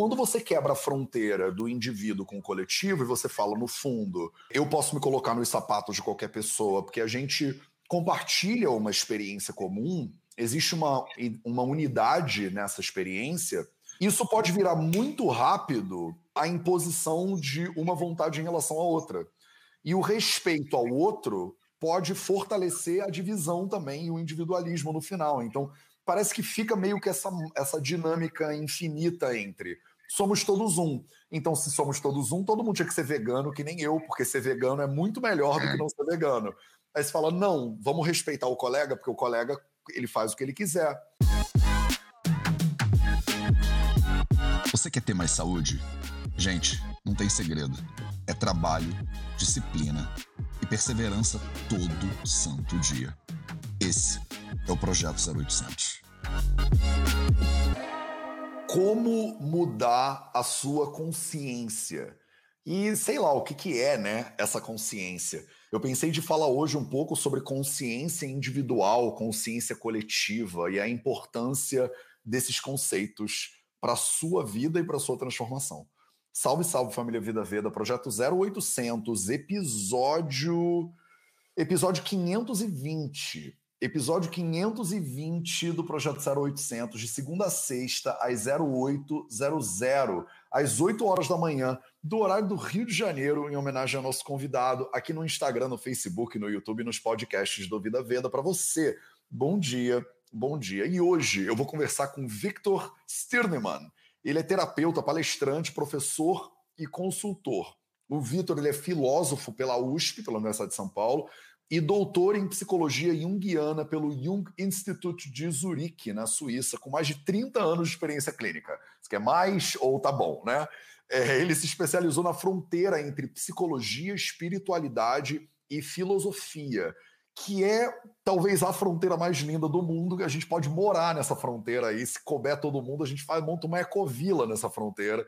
quando você quebra a fronteira do indivíduo com o coletivo e você fala, no fundo, eu posso me colocar nos sapatos de qualquer pessoa, porque a gente compartilha uma experiência comum, existe uma, uma unidade nessa experiência, isso pode virar muito rápido a imposição de uma vontade em relação à outra. E o respeito ao outro pode fortalecer a divisão também e o individualismo no final. Então, parece que fica meio que essa, essa dinâmica infinita entre somos todos um. Então, se somos todos um, todo mundo tinha que ser vegano, que nem eu, porque ser vegano é muito melhor do que é. não ser vegano. Aí você fala, não, vamos respeitar o colega, porque o colega ele faz o que ele quiser. Você quer ter mais saúde? Gente, não tem segredo. É trabalho, disciplina e perseverança todo santo dia. Esse é o Projeto 0800. Como mudar a sua consciência? E sei lá o que, que é, né, essa consciência. Eu pensei de falar hoje um pouco sobre consciência individual, consciência coletiva e a importância desses conceitos para a sua vida e para a sua transformação. Salve, salve família Vida Veda, projeto 0800, episódio episódio 520. Episódio 520 do Projeto 0800, de segunda a sexta, às 0800, às 8 horas da manhã, do horário do Rio de Janeiro, em homenagem ao nosso convidado, aqui no Instagram, no Facebook, no YouTube, nos podcasts do Vida Veda, para você. Bom dia, bom dia. E hoje eu vou conversar com Victor Stirnemann. Ele é terapeuta, palestrante, professor e consultor. O Vitor ele é filósofo pela USP, pela Universidade de São Paulo, e doutor em psicologia junguiana pelo Jung Institute de Zurique, na Suíça, com mais de 30 anos de experiência clínica. Você quer mais ou tá bom, né? É, ele se especializou na fronteira entre psicologia, espiritualidade e filosofia, que é talvez a fronteira mais linda do mundo, que a gente pode morar nessa fronteira aí, se couber todo mundo, a gente faz, monta uma ecovila nessa fronteira,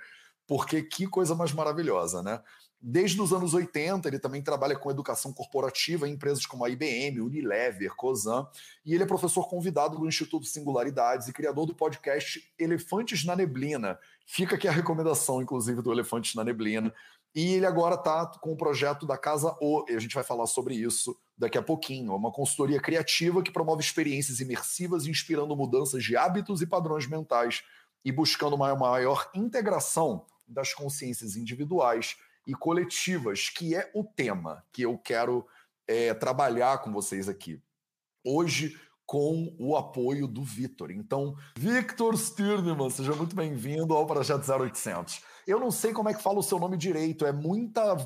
porque que coisa mais maravilhosa, né? Desde os anos 80, ele também trabalha com educação corporativa em empresas como a IBM, Unilever, Cosan, e ele é professor convidado do Instituto Singularidades e criador do podcast Elefantes na Neblina. Fica aqui a recomendação, inclusive, do Elefantes na Neblina. E ele agora está com o projeto da Casa O, e a gente vai falar sobre isso daqui a pouquinho. É uma consultoria criativa que promove experiências imersivas, inspirando mudanças de hábitos e padrões mentais e buscando uma maior integração das consciências individuais e coletivas, que é o tema que eu quero é, trabalhar com vocês aqui. Hoje, com o apoio do Vitor. Então, Victor Stirnemann, seja muito bem-vindo ao Projeto 0800. Eu não sei como é que fala o seu nome direito, é muita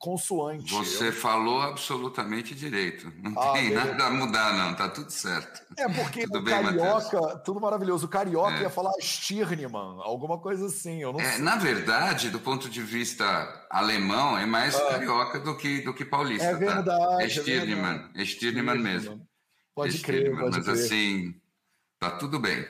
consoante. Você eu... falou absolutamente direito. Não ah, tem beleza. nada a mudar, não, tá tudo certo. É porque tudo o bem, carioca, Mateus? tudo maravilhoso. O carioca é. ia falar Stirnemann, alguma coisa assim. Eu não é. Na verdade, do ponto de vista alemão, é mais ah. carioca do que, do que paulista. É verdade. Tá? É Stirnemann, é Stirnemann mesmo. Pode crer, pode mas crer. assim, tá tudo bem.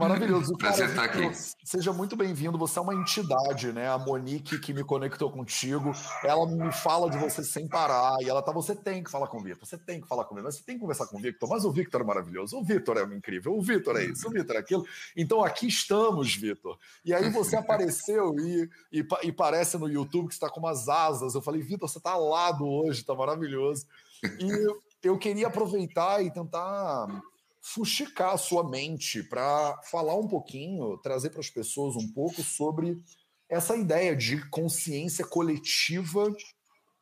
Maravilhoso. Prazer estar aqui. Seja muito bem-vindo. Você é uma entidade, né? A Monique que me conectou contigo, ela me fala de você sem parar. E ela tá, você tem que falar com o Victor, você tem que falar com ele, você tem que conversar com o Victor. Mas o Victor é maravilhoso, o Victor é incrível, o Victor é isso, o Victor é aquilo. Então aqui estamos, Victor. E aí você apareceu e, e, e parece no YouTube que está com umas asas. Eu falei, Victor, você tá alado hoje, tá maravilhoso. E eu queria aproveitar e tentar fuxicar a sua mente para falar um pouquinho, trazer para as pessoas um pouco sobre essa ideia de consciência coletiva,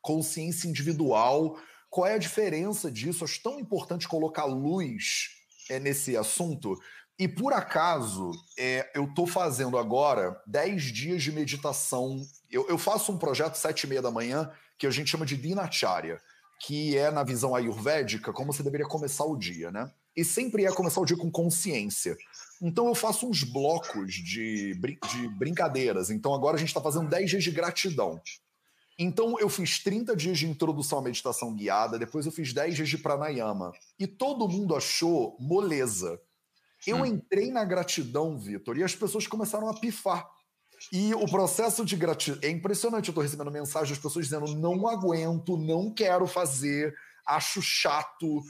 consciência individual. Qual é a diferença disso? Acho tão importante colocar luz é, nesse assunto. E por acaso, é, eu estou fazendo agora 10 dias de meditação. Eu, eu faço um projeto sete e meia da manhã que a gente chama de Dinacharya que é, na visão ayurvédica, como você deveria começar o dia, né? E sempre é começar o dia com consciência. Então eu faço uns blocos de, de brincadeiras. Então agora a gente está fazendo 10 dias de gratidão. Então eu fiz 30 dias de introdução à meditação guiada, depois eu fiz 10 dias de pranayama. E todo mundo achou moleza. Eu hum. entrei na gratidão, Vitor, e as pessoas começaram a pifar. E o processo de gratidão. É impressionante, eu estou recebendo mensagens das pessoas dizendo: não aguento, não quero fazer, acho chato,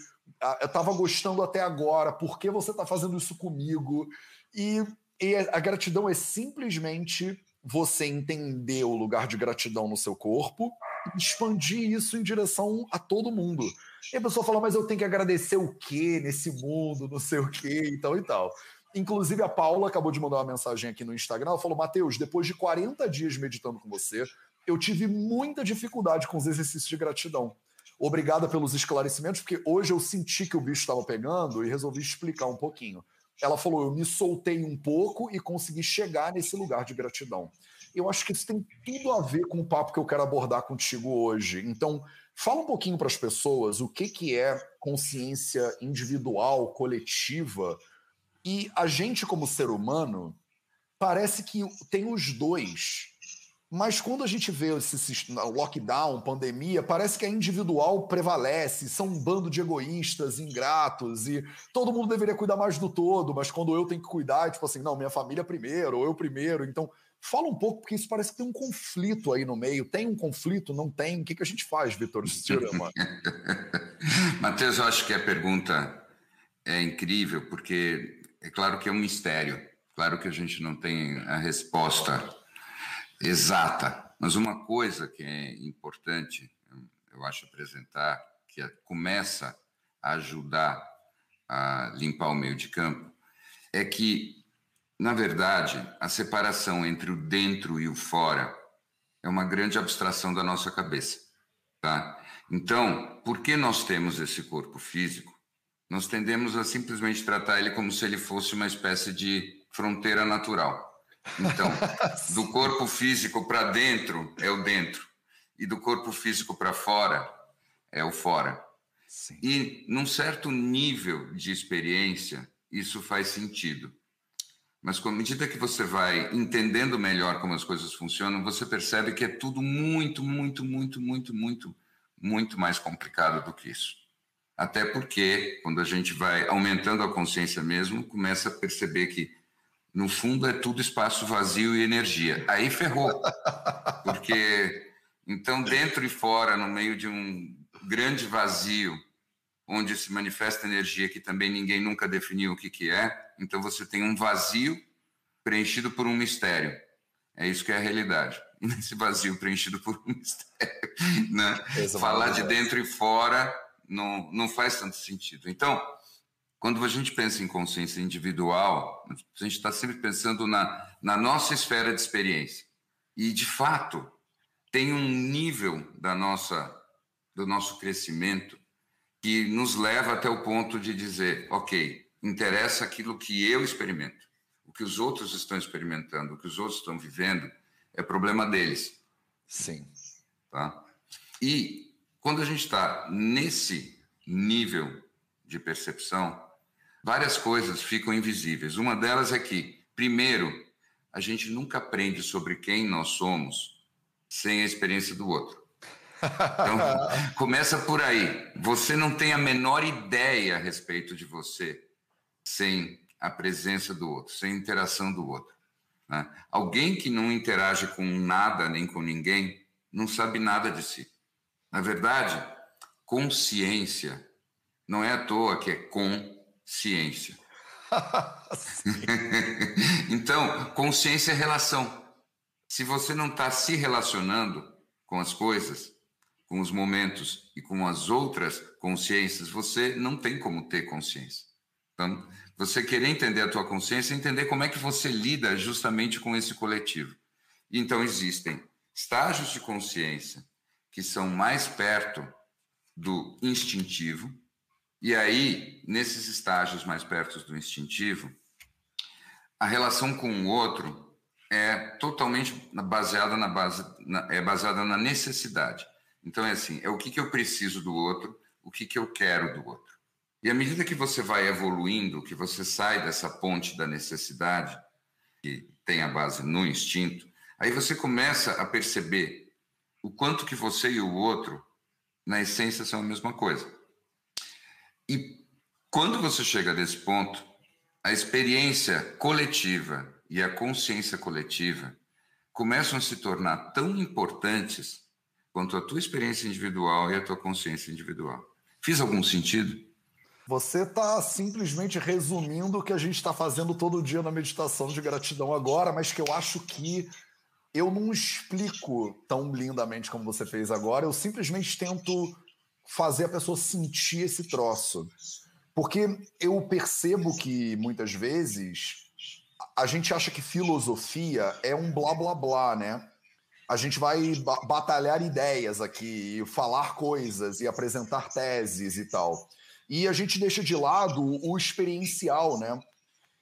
eu estava gostando até agora, por que você está fazendo isso comigo? E E a gratidão é simplesmente você entender o lugar de gratidão no seu corpo e expandir isso em direção a todo mundo. E a pessoa fala, mas eu tenho que agradecer o quê nesse mundo, não sei o quê e tal e tal. Inclusive, a Paula acabou de mandar uma mensagem aqui no Instagram. Ela falou: Matheus, depois de 40 dias meditando com você, eu tive muita dificuldade com os exercícios de gratidão. Obrigada pelos esclarecimentos, porque hoje eu senti que o bicho estava pegando e resolvi explicar um pouquinho. Ela falou: eu me soltei um pouco e consegui chegar nesse lugar de gratidão. Eu acho que isso tem tudo a ver com o papo que eu quero abordar contigo hoje. Então, fala um pouquinho para as pessoas o que, que é consciência individual, coletiva. E a gente, como ser humano, parece que tem os dois mas quando a gente vê esse lockdown, pandemia, parece que a individual prevalece, são um bando de egoístas, ingratos, e todo mundo deveria cuidar mais do todo, mas quando eu tenho que cuidar, é tipo assim, não, minha família primeiro, ou eu primeiro. Então, fala um pouco, porque isso parece que tem um conflito aí no meio. Tem um conflito? Não tem? O que, que a gente faz, Vitor Stirama? Matheus, eu acho que a pergunta é incrível, porque é claro que é um mistério. Claro que a gente não tem a resposta exata. Mas uma coisa que é importante, eu acho, apresentar, que é, começa a ajudar a limpar o meio de campo, é que, na verdade, a separação entre o dentro e o fora é uma grande abstração da nossa cabeça. Tá? Então, por que nós temos esse corpo físico? Nós tendemos a simplesmente tratar ele como se ele fosse uma espécie de fronteira natural. Então, do corpo físico para dentro é o dentro, e do corpo físico para fora é o fora. Sim. E num certo nível de experiência, isso faz sentido. Mas com a medida que você vai entendendo melhor como as coisas funcionam, você percebe que é tudo muito, muito, muito, muito, muito, muito mais complicado do que isso. Até porque, quando a gente vai aumentando a consciência mesmo, começa a perceber que no fundo é tudo espaço vazio e energia. Aí ferrou. Porque então dentro e fora, no meio de um grande vazio, onde se manifesta energia que também ninguém nunca definiu o que, que é, então você tem um vazio preenchido por um mistério. É isso que é a realidade. Nesse vazio preenchido por um mistério, né? falar de dentro e fora não, não faz tanto sentido. Então, quando a gente pensa em consciência individual, a gente está sempre pensando na, na nossa esfera de experiência. E, de fato, tem um nível da nossa, do nosso crescimento que nos leva até o ponto de dizer: ok, interessa aquilo que eu experimento. O que os outros estão experimentando, o que os outros estão vivendo, é problema deles. Sim. Tá? E quando a gente está nesse nível de percepção, várias coisas ficam invisíveis. Uma delas é que, primeiro, a gente nunca aprende sobre quem nós somos sem a experiência do outro. Então, começa por aí. Você não tem a menor ideia a respeito de você sem a presença do outro, sem a interação do outro. Né? Alguém que não interage com nada nem com ninguém não sabe nada de si. Na verdade, consciência não é à toa que é com ciência. então, consciência é relação. Se você não está se relacionando com as coisas, com os momentos e com as outras consciências, você não tem como ter consciência. Então, você querer entender a tua consciência, entender como é que você lida justamente com esse coletivo. Então, existem estágios de consciência que são mais perto do instintivo, e aí, nesses estágios mais perto do instintivo, a relação com o outro é totalmente baseada na base, na, é baseada na necessidade. Então é assim, é o que, que eu preciso do outro, o que, que eu quero do outro. E à medida que você vai evoluindo, que você sai dessa ponte da necessidade, que tem a base no instinto, aí você começa a perceber o quanto que você e o outro, na essência, são a mesma coisa. E quando você chega nesse ponto, a experiência coletiva e a consciência coletiva começam a se tornar tão importantes quanto a tua experiência individual e a tua consciência individual. Fiz algum sentido? Você está simplesmente resumindo o que a gente está fazendo todo dia na meditação de gratidão agora, mas que eu acho que eu não explico tão lindamente como você fez agora, eu simplesmente tento fazer a pessoa sentir esse troço. Porque eu percebo que muitas vezes a gente acha que filosofia é um blá blá blá, né? A gente vai batalhar ideias aqui, falar coisas e apresentar teses e tal. E a gente deixa de lado o experiencial, né?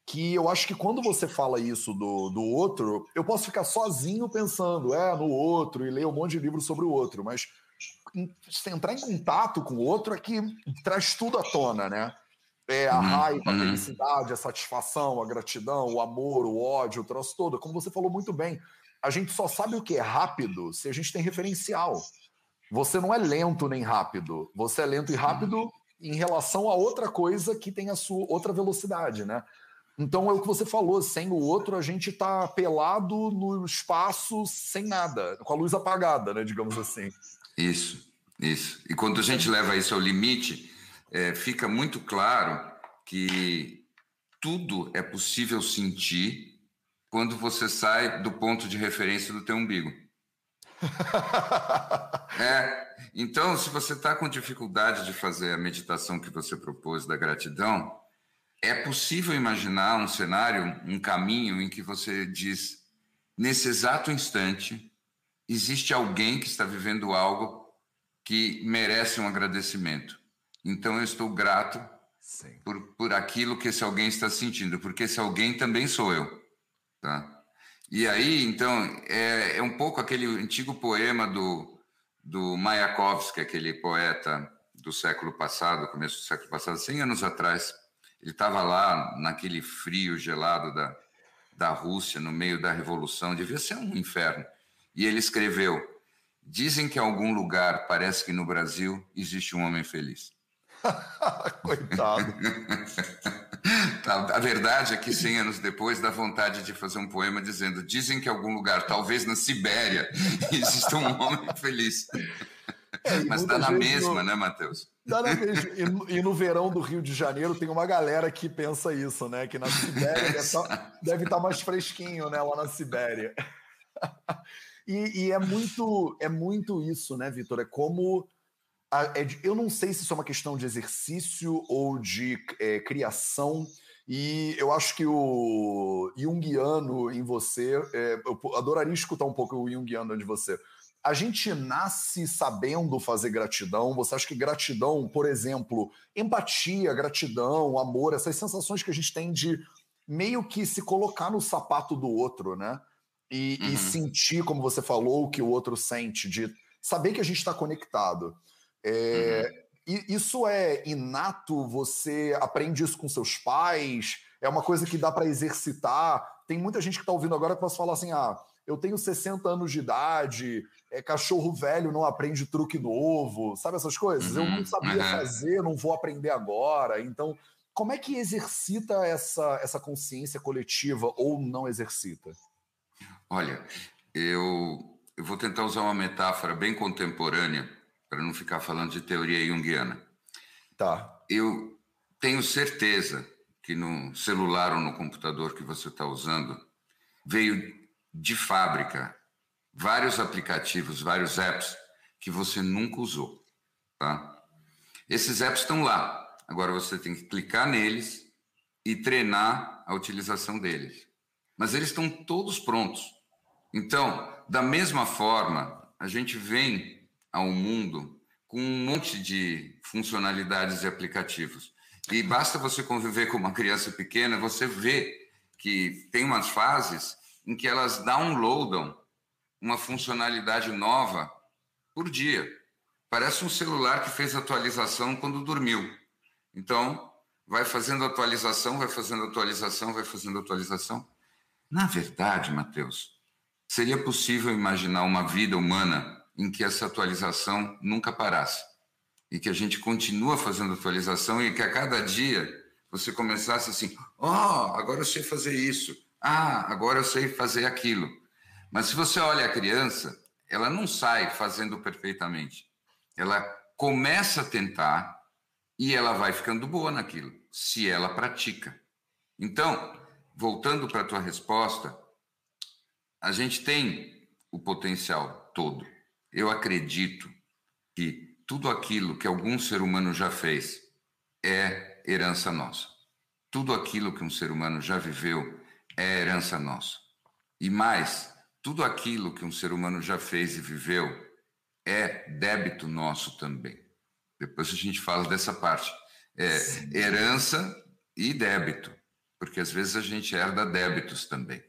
Que eu acho que quando você fala isso do, do outro, eu posso ficar sozinho pensando, é, no outro, e ler um monte de livros sobre o outro, mas entrar em contato com o outro é que traz tudo à tona, né? É, a uhum, raiva, a uhum. felicidade, a satisfação, a gratidão, o amor, o ódio, o troço todo. Como você falou muito bem, a gente só sabe o que é rápido se a gente tem referencial. Você não é lento nem rápido. Você é lento e rápido em relação a outra coisa que tem a sua outra velocidade, né? Então é o que você falou, sem o outro a gente tá pelado no espaço sem nada, com a luz apagada, né, digamos assim. Isso, isso. E quando a gente leva isso ao limite, é, fica muito claro que tudo é possível sentir quando você sai do ponto de referência do teu umbigo. é, então, se você está com dificuldade de fazer a meditação que você propôs da gratidão, é possível imaginar um cenário, um caminho em que você diz: nesse exato instante, existe alguém que está vivendo algo que merece um agradecimento. Então eu estou grato por, por aquilo que esse alguém está sentindo, porque esse alguém também sou eu. Tá? E aí, então, é, é um pouco aquele antigo poema do, do Mayakovsky, aquele poeta do século passado, começo do século passado, 100 anos atrás. Ele estava lá naquele frio gelado da, da Rússia, no meio da revolução, devia ser um inferno. E ele escreveu: Dizem que em algum lugar, parece que no Brasil, existe um homem feliz. Coitado. Tá, a verdade é que 100 anos depois dá vontade de fazer um poema dizendo: dizem que em algum lugar, talvez na Sibéria, existe um homem feliz. É, Mas está na mesma, né, Matheus? Dá na mesma. E no, e no, verão do Rio de Janeiro tem uma galera que pensa isso, né? Que na Sibéria deve estar tá mais fresquinho, né? Lá na Sibéria. E, e, é muito é muito isso, né, Vitor? É como é eu não sei se isso é uma questão de exercício ou de é, criação. E eu acho que o Jungiano em você, é, eu adoraria escutar um pouco o Jungiano de você. A gente nasce sabendo fazer gratidão. Você acha que gratidão, por exemplo, empatia, gratidão, amor, essas sensações que a gente tem de meio que se colocar no sapato do outro, né? E, uhum. e sentir, como você falou, o que o outro sente, de saber que a gente está conectado. É, uhum. Isso é inato? Você aprende isso com seus pais? É uma coisa que dá para exercitar? Tem muita gente que está ouvindo agora que posso falar assim: ah, eu tenho 60 anos de idade, é, cachorro velho não aprende truque novo, sabe essas coisas? Uhum. Eu não uhum. sabia uhum. fazer, não vou aprender agora. Então, como é que exercita essa, essa consciência coletiva ou não exercita? Olha, eu, eu vou tentar usar uma metáfora bem contemporânea para não ficar falando de teoria junguiana. Tá. Eu tenho certeza que no celular ou no computador que você está usando veio de fábrica vários aplicativos, vários apps que você nunca usou, tá? Esses apps estão lá. Agora você tem que clicar neles e treinar a utilização deles. Mas eles estão todos prontos. Então, da mesma forma, a gente vem ao mundo com um monte de funcionalidades e aplicativos. E basta você conviver com uma criança pequena, você vê que tem umas fases em que elas downloadam uma funcionalidade nova por dia. Parece um celular que fez atualização quando dormiu. Então, vai fazendo atualização, vai fazendo atualização, vai fazendo atualização. Na verdade, Mateus, seria possível imaginar uma vida humana em que essa atualização nunca parasse e que a gente continua fazendo atualização e que a cada dia você começasse assim, oh, agora eu sei fazer isso, ah, agora eu sei fazer aquilo. Mas se você olha a criança, ela não sai fazendo perfeitamente. Ela começa a tentar E ela vai ficando boa naquilo, se ela pratica. Então, voltando para a tua resposta, a gente tem o potencial todo. Eu acredito que tudo aquilo que algum ser humano já fez é herança nossa. Tudo aquilo que um ser humano já viveu é herança nossa. E mais, tudo aquilo que um ser humano já fez e viveu é débito nosso também. Depois a gente fala dessa parte. É Sim. herança e débito, porque às vezes a gente herda débitos também.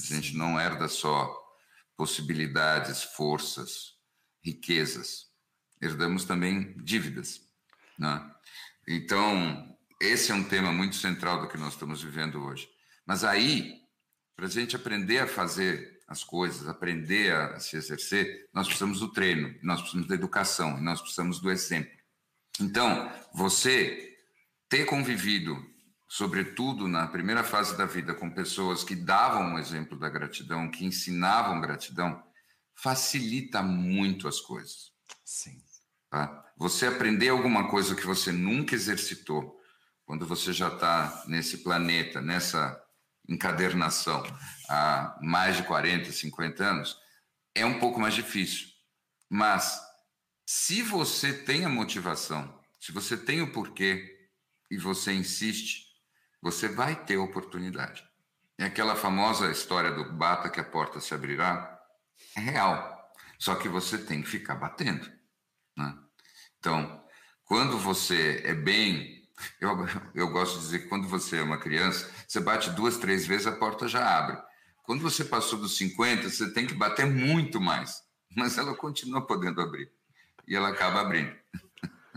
A gente não herda só possibilidades, forças, riquezas. Herdamos também dívidas. Né? Então, esse é um tema muito central do que nós estamos vivendo hoje. Mas aí, para a gente aprender a fazer as coisas, aprender a se exercer, nós precisamos do treino, nós precisamos da educação, nós precisamos do exemplo. Então, você ter convivido, sobretudo na primeira fase da vida, com pessoas que davam o exemplo da gratidão, que ensinavam gratidão, facilita muito as coisas. Sim. Tá? Você aprender alguma coisa que você nunca exercitou, quando você já está nesse planeta, nessa encadernação há mais de 40, 50 anos, é um pouco mais difícil. Mas se você tem a motivação, se você tem o porquê e você insiste, você vai ter oportunidade. É aquela famosa história do bata que a porta se abrirá, é real. Só que você tem que ficar batendo. Né? Então, quando você é bem eu, eu gosto de dizer que quando você é uma criança, você bate duas, três vezes, a porta já abre. Quando você passou dos 50, você tem que bater muito mais, mas ela continua podendo abrir. E ela acaba abrindo.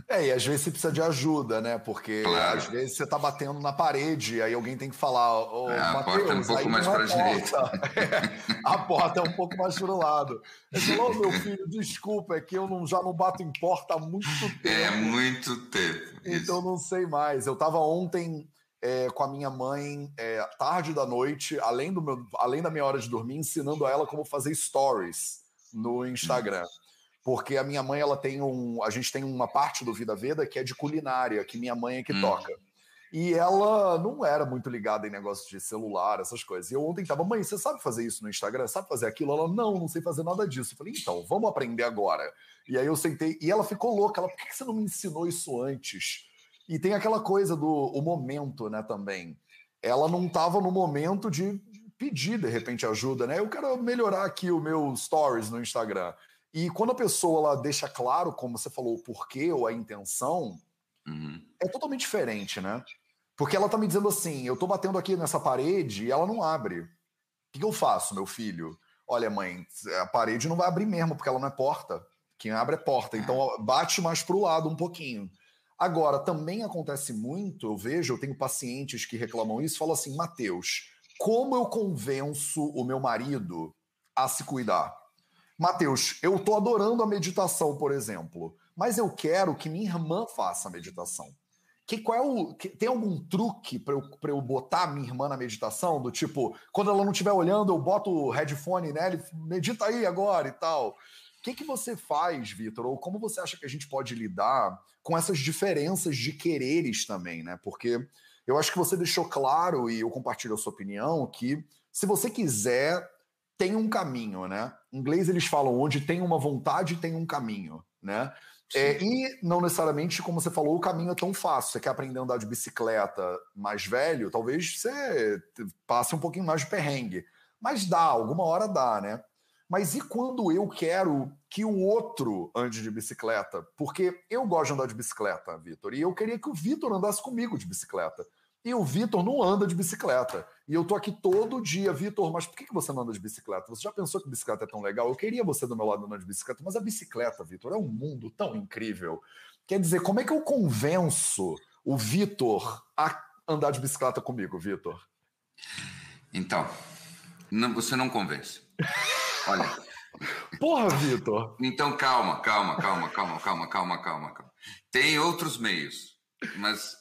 É, e às vezes você precisa de ajuda, né? Porque claro. às vezes você está batendo na parede, aí alguém tem que falar. Oh, é, a Mateus, porta é um pouco mais para a direita. É, a porta é um pouco mais para o lado. Ele falou, oh, meu filho, desculpa, é que eu não, já não bato em porta há muito tempo. É, muito tempo. Então não sei mais. Eu estava ontem é, com a minha mãe, é, tarde da noite, além, do meu, além da minha hora de dormir, ensinando a ela como fazer stories no Instagram. Hum porque a minha mãe ela tem um, a gente tem uma parte do Vida Veda que é de culinária, que minha mãe é que hum. toca. E ela não era muito ligada em negócio de celular, essas coisas. E eu ontem tava, mãe, você sabe fazer isso no Instagram? Sabe fazer aquilo? Ela, não, não sei fazer nada disso. Eu falei, então, vamos aprender agora. E aí eu sentei, e ela ficou louca. Ela, por que você não me ensinou isso antes? E tem aquela coisa do o momento, né, também. Ela não tava no momento de pedir, de repente, ajuda, né? Eu quero melhorar aqui o meu stories no Instagram. E quando a pessoa ela deixa claro, como você falou, o porquê ou a intenção, uhum. é totalmente diferente, né? Porque ela tá me dizendo assim: eu tô batendo aqui nessa parede e ela não abre. O que, que eu faço, meu filho? Olha, mãe, a parede não vai abrir mesmo, porque ela não é porta. Quem abre é porta. Então bate mais pro lado um pouquinho. Agora, também acontece muito, eu vejo, eu tenho pacientes que reclamam isso, falam assim: Mateus, como eu convenço o meu marido a se cuidar? Mateus, eu estou adorando a meditação, por exemplo, mas eu quero que minha irmã faça a meditação. Que, qual é o, que, tem algum truque para eu, eu botar minha irmã na meditação? Do tipo, quando ela não estiver olhando, eu boto o headphone nela e medita aí agora e tal. O que, que você faz, Vitor? Ou como você acha que a gente pode lidar com essas diferenças de quereres também, né? Porque eu acho que você deixou claro, e eu compartilho a sua opinião, que se você quiser tem um caminho, né? Em inglês eles falam onde tem uma vontade tem um caminho, né? É, e não necessariamente, como você falou, o caminho é tão fácil. Você quer aprender a andar de bicicleta mais velho, talvez você passe um pouquinho mais de perrengue. Mas dá, alguma hora dá, né? Mas e quando eu quero que o outro ande de bicicleta? Porque eu gosto de andar de bicicleta, Vitor, e eu queria que o Vitor andasse comigo de bicicleta. E o Vitor não anda de bicicleta. E eu tô aqui todo dia, Vitor, mas por que você não anda de bicicleta? Você já pensou que bicicleta é tão legal? Eu queria você do meu lado andando de bicicleta, mas a bicicleta, Vitor, é um mundo tão incrível. Quer dizer, como é que eu convenço o Vitor a andar de bicicleta comigo, Vitor? Então, não, você não convence. Olha. Porra, Vitor. Então calma, calma, calma, calma, calma, calma, calma, calma. Tem outros meios, mas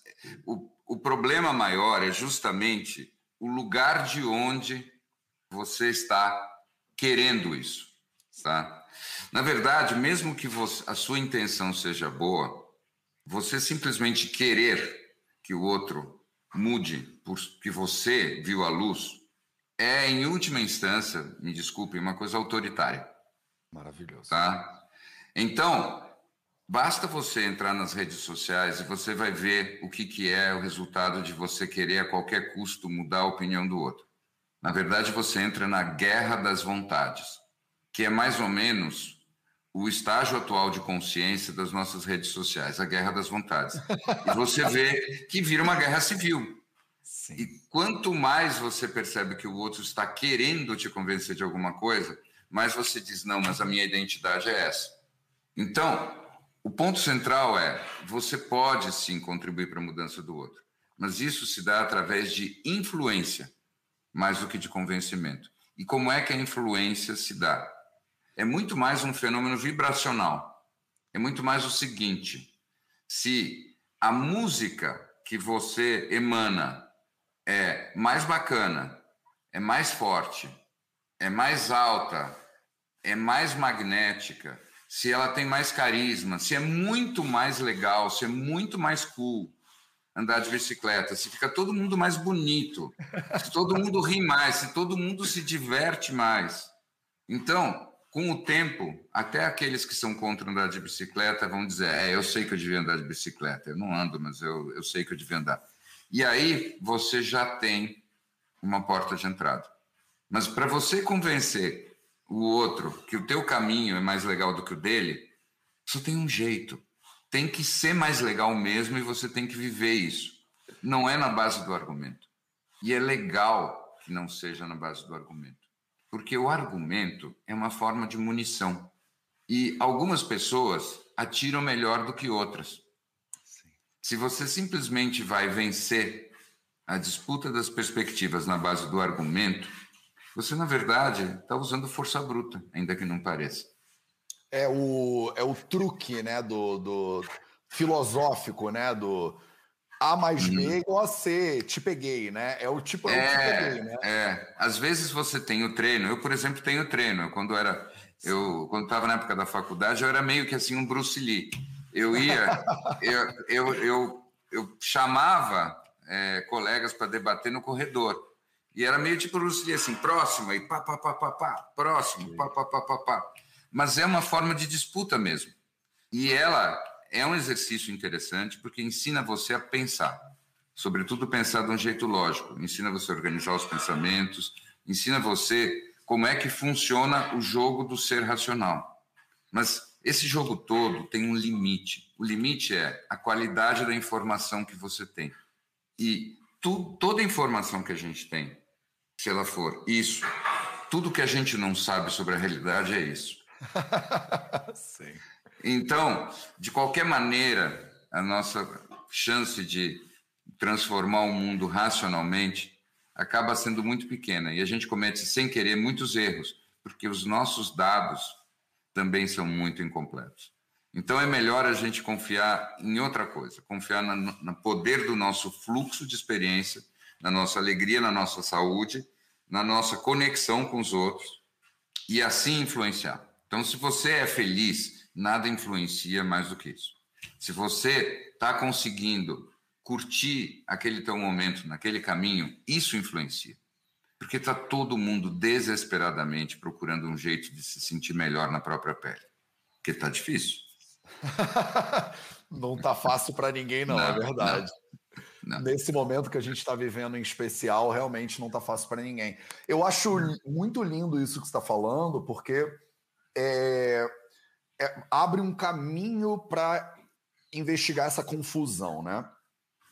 o o problema maior é justamente o lugar de onde você está querendo isso, tá? Na verdade, mesmo que você, a sua intenção seja boa, você simplesmente querer que o outro mude porque você viu a luz é, em última instância, me desculpe, uma coisa autoritária. Maravilhoso. Tá? Então, basta você entrar nas redes sociais e você vai ver o que, que é o resultado de você querer a qualquer custo mudar a opinião do outro. Na verdade, você entra na guerra das vontades, que é mais ou menos o estágio atual de consciência das nossas redes sociais, a guerra das vontades. E você vê que vira uma guerra civil. Sim. E quanto mais você percebe que o outro está querendo te convencer de alguma coisa, mais você diz: não, mas a minha identidade é essa. Então, o ponto central é: você pode sim contribuir para a mudança do outro, mas isso se dá através de influência, mais do que de convencimento. E como é que a influência se dá? É muito mais um fenômeno vibracional. É muito mais o seguinte: se a música que você emana é mais bacana, é mais forte, é mais alta, é mais magnética, se ela tem mais carisma, se é muito mais legal, se é muito mais cool andar de bicicleta, se fica todo mundo mais bonito, se todo mundo ri mais, se todo mundo se diverte mais. Então, com o tempo, até aqueles que são contra andar de bicicleta vão dizer: É, eu sei que eu devia andar de bicicleta. Eu não ando, mas eu, eu sei que eu devia andar. E aí você já tem uma porta de entrada. Mas para você convencer o outro que o teu caminho é mais legal do que o dele, só tem um jeito. Tem que ser mais legal mesmo e você tem que viver isso. Não é na base do argumento. E é legal que não seja na base do argumento. Porque o argumento é uma forma de munição. E algumas pessoas atiram melhor do que outras. Se você simplesmente vai vencer a disputa das perspectivas na base do argumento, você, na verdade, está usando força bruta, ainda que não pareça. É o, é o truque né, do, do filosófico, né? Do A mais B hum. igual a C, te peguei, né? É o tipo é, te peguei, né? É, às vezes você tem o treino. Eu, por exemplo, tenho treino. Quando era, eu quando estava na época da faculdade, eu era meio que assim um Bruce Lee eu ia, eu, eu, eu, eu chamava é, colegas para debater no corredor. E era meio tipo Bruce Lee, assim, próximo, aí pá, pá, pá, pá, pá, próximo, pá, pá, pá, pá, pá. Mas é uma forma de disputa mesmo. E ela é um exercício interessante porque ensina você a pensar. Sobretudo pensar de um jeito lógico. Ensina você a organizar os pensamentos, ensina você como é que funciona o jogo do ser racional. Mas esse jogo todo tem um limite. O limite é a qualidade da informação que você tem. E tu, toda informação que a gente tem, se ela for isso, tudo que a gente não sabe sobre a realidade é isso. Sim. Então, de qualquer maneira, a nossa chance de transformar o mundo racionalmente acaba sendo muito pequena e a gente comete sem querer muitos erros, porque os nossos dados também são muito incompletos. Então é melhor a gente confiar em outra coisa, confiar no poder do nosso fluxo de experiência, na nossa alegria, na nossa saúde, na nossa conexão com os outros e assim influenciar. Então, se você é feliz, nada influencia mais do que isso. Se você está conseguindo curtir aquele teu momento naquele caminho, isso influencia. Porque está todo mundo desesperadamente procurando um jeito de se sentir melhor na própria pele. Porque está difícil. não está fácil para ninguém, não, é não, é verdade. Não, não. Nesse momento que a gente está vivendo em especial, realmente não está fácil para ninguém. Eu acho muito lindo isso que você está falando, porque é, é, abre um caminho para investigar essa confusão, né?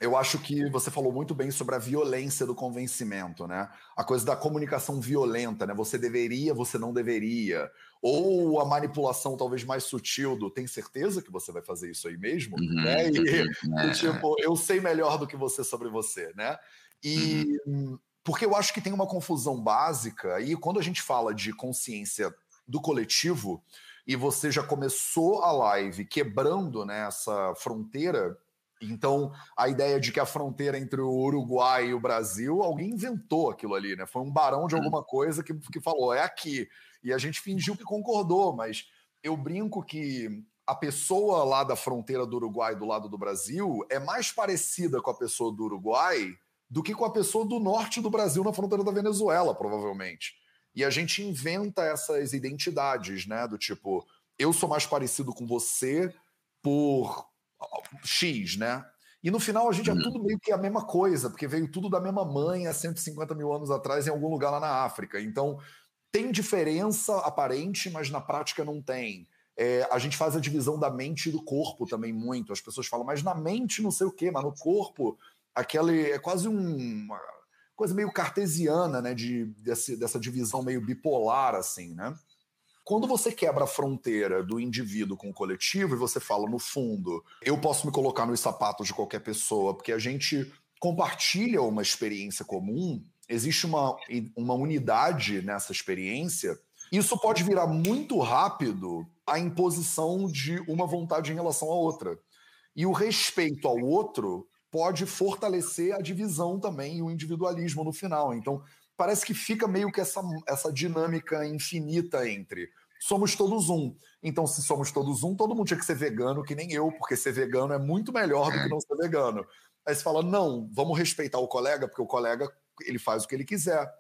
Eu acho que você falou muito bem sobre a violência do convencimento, né? A coisa da comunicação violenta, né? Você deveria, você não deveria. Ou a manipulação talvez mais sutil do tem certeza que você vai fazer isso aí mesmo? Uhum, né? E, uhum, tipo, eu sei melhor do que você sobre você, né? E uhum. porque eu acho que tem uma confusão básica, e quando a gente fala de consciência do coletivo, e você já começou a live quebrando né, essa fronteira então, a ideia de que a fronteira entre o Uruguai e o Brasil, alguém inventou aquilo ali, né? Foi um barão de uhum. alguma coisa que, que falou, é aqui. E a gente fingiu que concordou, mas eu brinco que a pessoa lá da fronteira do Uruguai, do lado do Brasil, é mais parecida com a pessoa do Uruguai do que com a pessoa do norte do Brasil na fronteira da Venezuela, provavelmente. E a gente inventa essas identidades, né? Do tipo, eu sou mais parecido com você por X, né? E no final a gente é uhum. tudo meio que a mesma coisa, porque veio tudo da mesma mãe há 150 mil anos atrás em algum lugar lá na África. Então tem diferença aparente, mas na prática não tem. É, a gente faz a divisão da mente e do corpo também muito. As pessoas falam, mas na mente não sei o quê, mas no corpo, aquele é quase um, uma coisa meio cartesiana, né? De, desse, dessa divisão meio bipolar, assim, né? Quando você quebra a fronteira do indivíduo com o coletivo e você fala, no fundo, eu posso me colocar nos sapatos de qualquer pessoa, porque a gente compartilha uma experiência comum, existe uma, uma unidade nessa experiência, isso pode virar muito rápido a imposição de uma vontade em relação à outra. E o respeito ao outro pode fortalecer a divisão também e o individualismo no final. Então, parece que fica meio que essa, essa dinâmica infinita entre somos todos um. Então, se somos todos um, todo mundo tinha que ser vegano, que nem eu, porque ser vegano é muito melhor do que não ser vegano. Aí você fala, não, vamos respeitar o colega, porque o colega ele faz o que ele quiser.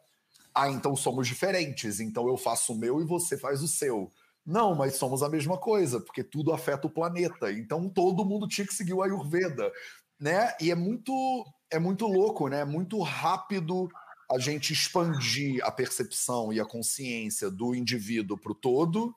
Ah, então somos diferentes, então eu faço o meu e você faz o seu. Não, mas somos a mesma coisa, porque tudo afeta o planeta. Então todo mundo tinha que seguir o Ayurveda, né? E é muito é muito louco, né? É muito rápido a gente expandir a percepção e a consciência do indivíduo para o todo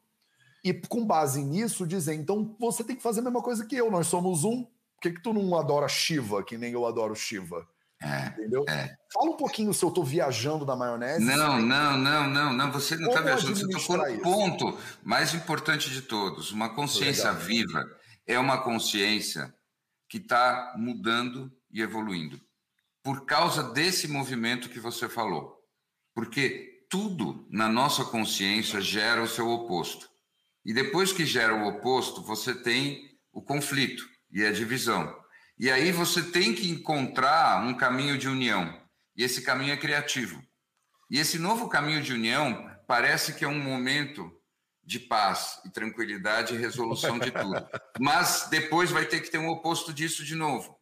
e, com base nisso, dizer: então você tem que fazer a mesma coisa que eu, nós somos um. Por que, que tu não adora Shiva, que nem eu adoro Shiva? É, Entendeu? É. Fala um pouquinho se eu estou viajando na maionese. Não, não, não, não, não. Você não está viajando. Você tocou no ponto mais importante de todos. Uma consciência Legal. viva é uma consciência que está mudando e evoluindo por causa desse movimento que você falou. Porque tudo na nossa consciência gera o seu oposto. E depois que gera o oposto, você tem o conflito e a divisão. E aí você tem que encontrar um caminho de união. E esse caminho é criativo. E esse novo caminho de união parece que é um momento de paz e tranquilidade e resolução de tudo. Mas depois vai ter que ter um oposto disso de novo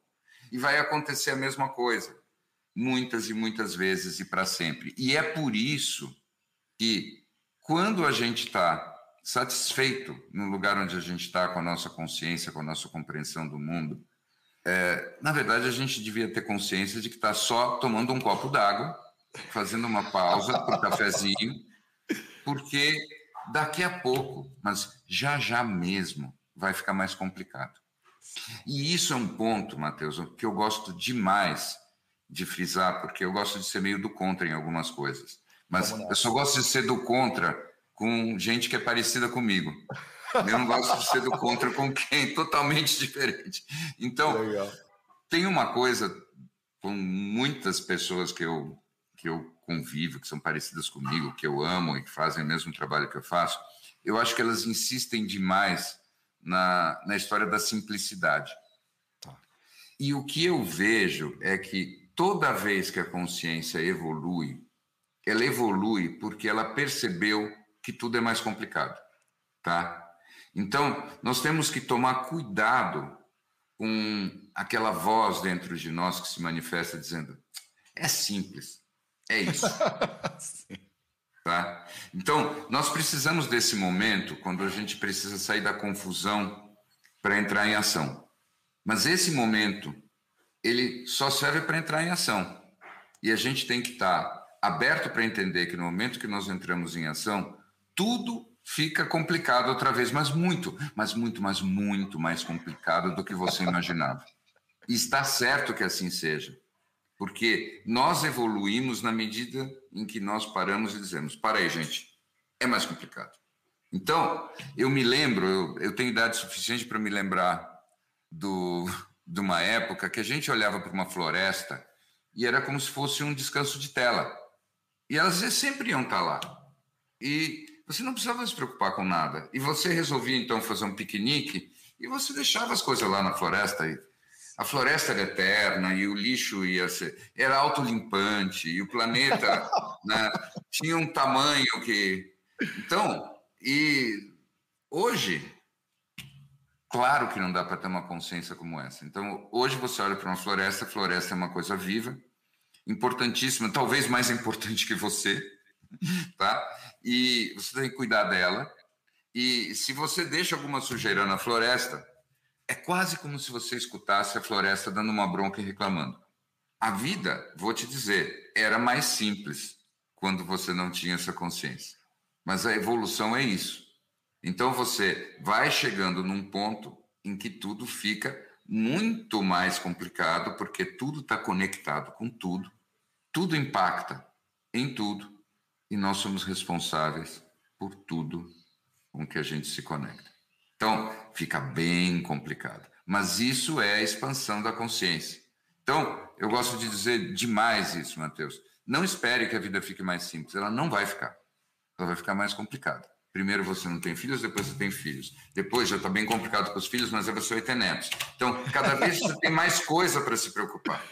e vai acontecer a mesma coisa, muitas e muitas vezes e para sempre. E é por isso que, quando a gente está satisfeito no lugar onde a gente está, com a nossa consciência, com a nossa compreensão do mundo, é, na verdade a gente devia ter consciência de que está só tomando um copo d'água, fazendo uma pausa para o cafezinho, porque daqui a pouco, mas já já mesmo, vai ficar mais complicado. E isso é um ponto, Matheus, que eu gosto demais de frisar, porque eu gosto de ser meio do contra em algumas coisas. Mas eu só gosto de ser do contra com gente que é parecida comigo. Eu não gosto de ser do contra com quem totalmente diferente. Então, Legal. tem uma coisa com muitas pessoas que eu que eu convivo, que são parecidas comigo, que eu amo e que fazem o mesmo trabalho que eu faço. Eu acho que elas insistem demais na, na história da simplicidade. Tá. E o que eu vejo é que toda vez que a consciência evolui, ela evolui porque ela percebeu que tudo é mais complicado, tá? Então, nós temos que tomar cuidado com aquela voz dentro de nós que se manifesta dizendo: é simples, é isso. tá? Então, nós precisamos desse momento quando a gente precisa sair da confusão para entrar em ação. Mas esse momento, ele só serve para entrar em ação. E a gente tem que estar tá aberto para entender que no momento que nós entramos em ação, tudo fica complicado outra vez, mas muito, mas muito, mas muito mais complicado do que você imaginava. E está certo que assim seja, porque nós evoluímos na medida em que nós paramos e dizemos: para aí, gente, é mais complicado. Então, eu me lembro, eu, eu tenho idade suficiente para me lembrar do, de uma época que a gente olhava para uma floresta e era como se fosse um descanso de tela. E elas sempre iam estar lá. E você não precisava se preocupar com nada. E você resolvia então fazer um piquenique e você deixava as coisas lá na floresta. E a floresta era eterna e o lixo ia ser. Era autolimpante e o planeta né, tinha um tamanho que. Então, e hoje Claro que não dá para ter uma consciência como essa. Então, hoje você olha para uma floresta, a floresta é uma coisa viva, importantíssima, talvez mais importante que você, tá? E você tem que cuidar dela. E se você deixa alguma sujeira na floresta, é quase como se você escutasse a floresta dando uma bronca e reclamando. A vida, vou te dizer, era mais simples quando você não tinha essa consciência. Mas a evolução é isso. Então você vai chegando num ponto em que tudo fica muito mais complicado, porque tudo está conectado com tudo, tudo impacta em tudo, e nós somos responsáveis por tudo com que a gente se conecta. Então, fica bem complicado. Mas isso é a expansão da consciência. Então, eu gosto de dizer demais isso, Mateus. Não espere que a vida fique mais simples, ela não vai ficar. Ela vai ficar mais complicada. Primeiro você não tem filhos, depois você tem filhos. Depois já está bem complicado com os filhos, mas aí você vai ter netos. Então, cada vez você tem mais coisa para se preocupar.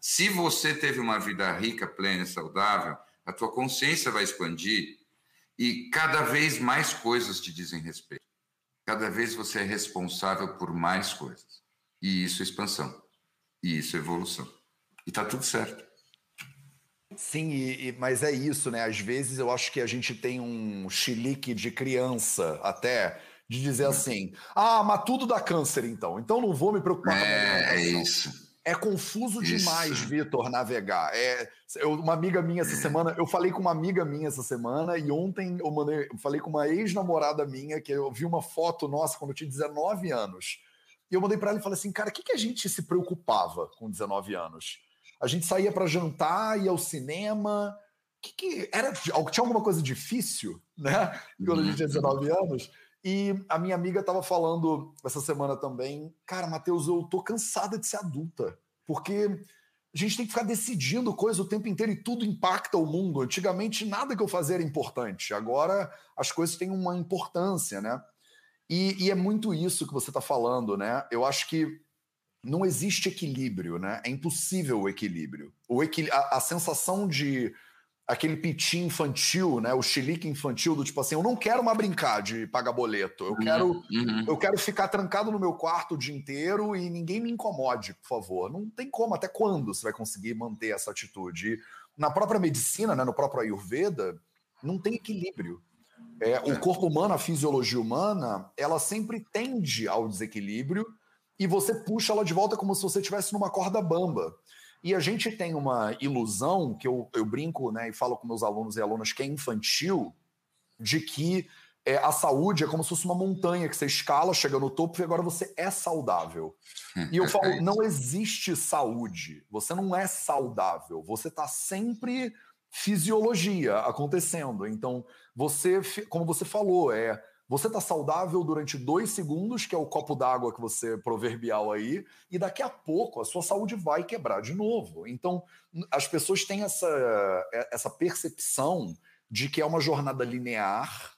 Se você teve uma vida rica, plena e saudável, a tua consciência vai expandir e cada vez mais coisas te dizem respeito. Cada vez você é responsável por mais coisas. E isso é expansão. E isso é evolução. E está tudo certo. Sim, e, e, mas é isso, né? Às vezes eu acho que a gente tem um chilique de criança até de dizer assim: ah, mas tudo dá câncer então, então não vou me preocupar é, com a É, é isso. É confuso Isso. demais, Vitor, navegar. É, eu, uma amiga minha essa semana, eu falei com uma amiga minha essa semana e ontem eu, mandei, eu falei com uma ex-namorada minha que eu vi uma foto nossa quando eu tinha 19 anos. E eu mandei para ela e falei assim, cara, o que, que a gente se preocupava com 19 anos? A gente saía para jantar, ia ao cinema. Que que era tinha alguma coisa difícil, né? Quando a gente tinha 19 anos. E a minha amiga estava falando essa semana também, cara, Matheus, eu tô cansada de ser adulta, porque a gente tem que ficar decidindo coisa o tempo inteiro e tudo impacta o mundo. Antigamente nada que eu fazia era importante, agora as coisas têm uma importância, né? E, e é muito isso que você está falando, né? Eu acho que não existe equilíbrio, né? É impossível o equilíbrio. O equil... a, a sensação de aquele piti infantil, né? O chilique infantil do tipo assim, eu não quero mais brincar de pagar boleto. Eu uhum, quero, uhum. eu quero ficar trancado no meu quarto o dia inteiro e ninguém me incomode, por favor. Não tem como. Até quando você vai conseguir manter essa atitude? na própria medicina, né? No próprio Ayurveda, não tem equilíbrio. É, o corpo humano, a fisiologia humana, ela sempre tende ao desequilíbrio e você puxa ela de volta como se você estivesse numa corda bamba. E a gente tem uma ilusão, que eu, eu brinco né, e falo com meus alunos e alunas, que é infantil, de que é, a saúde é como se fosse uma montanha que você escala, chega no topo e agora você é saudável. E eu falo, não existe saúde. Você não é saudável. Você está sempre fisiologia acontecendo. Então, você, como você falou, é você tá saudável durante dois segundos, que é o copo d'água que você proverbial aí, e daqui a pouco a sua saúde vai quebrar de novo. Então, as pessoas têm essa, é, essa percepção de que é uma jornada linear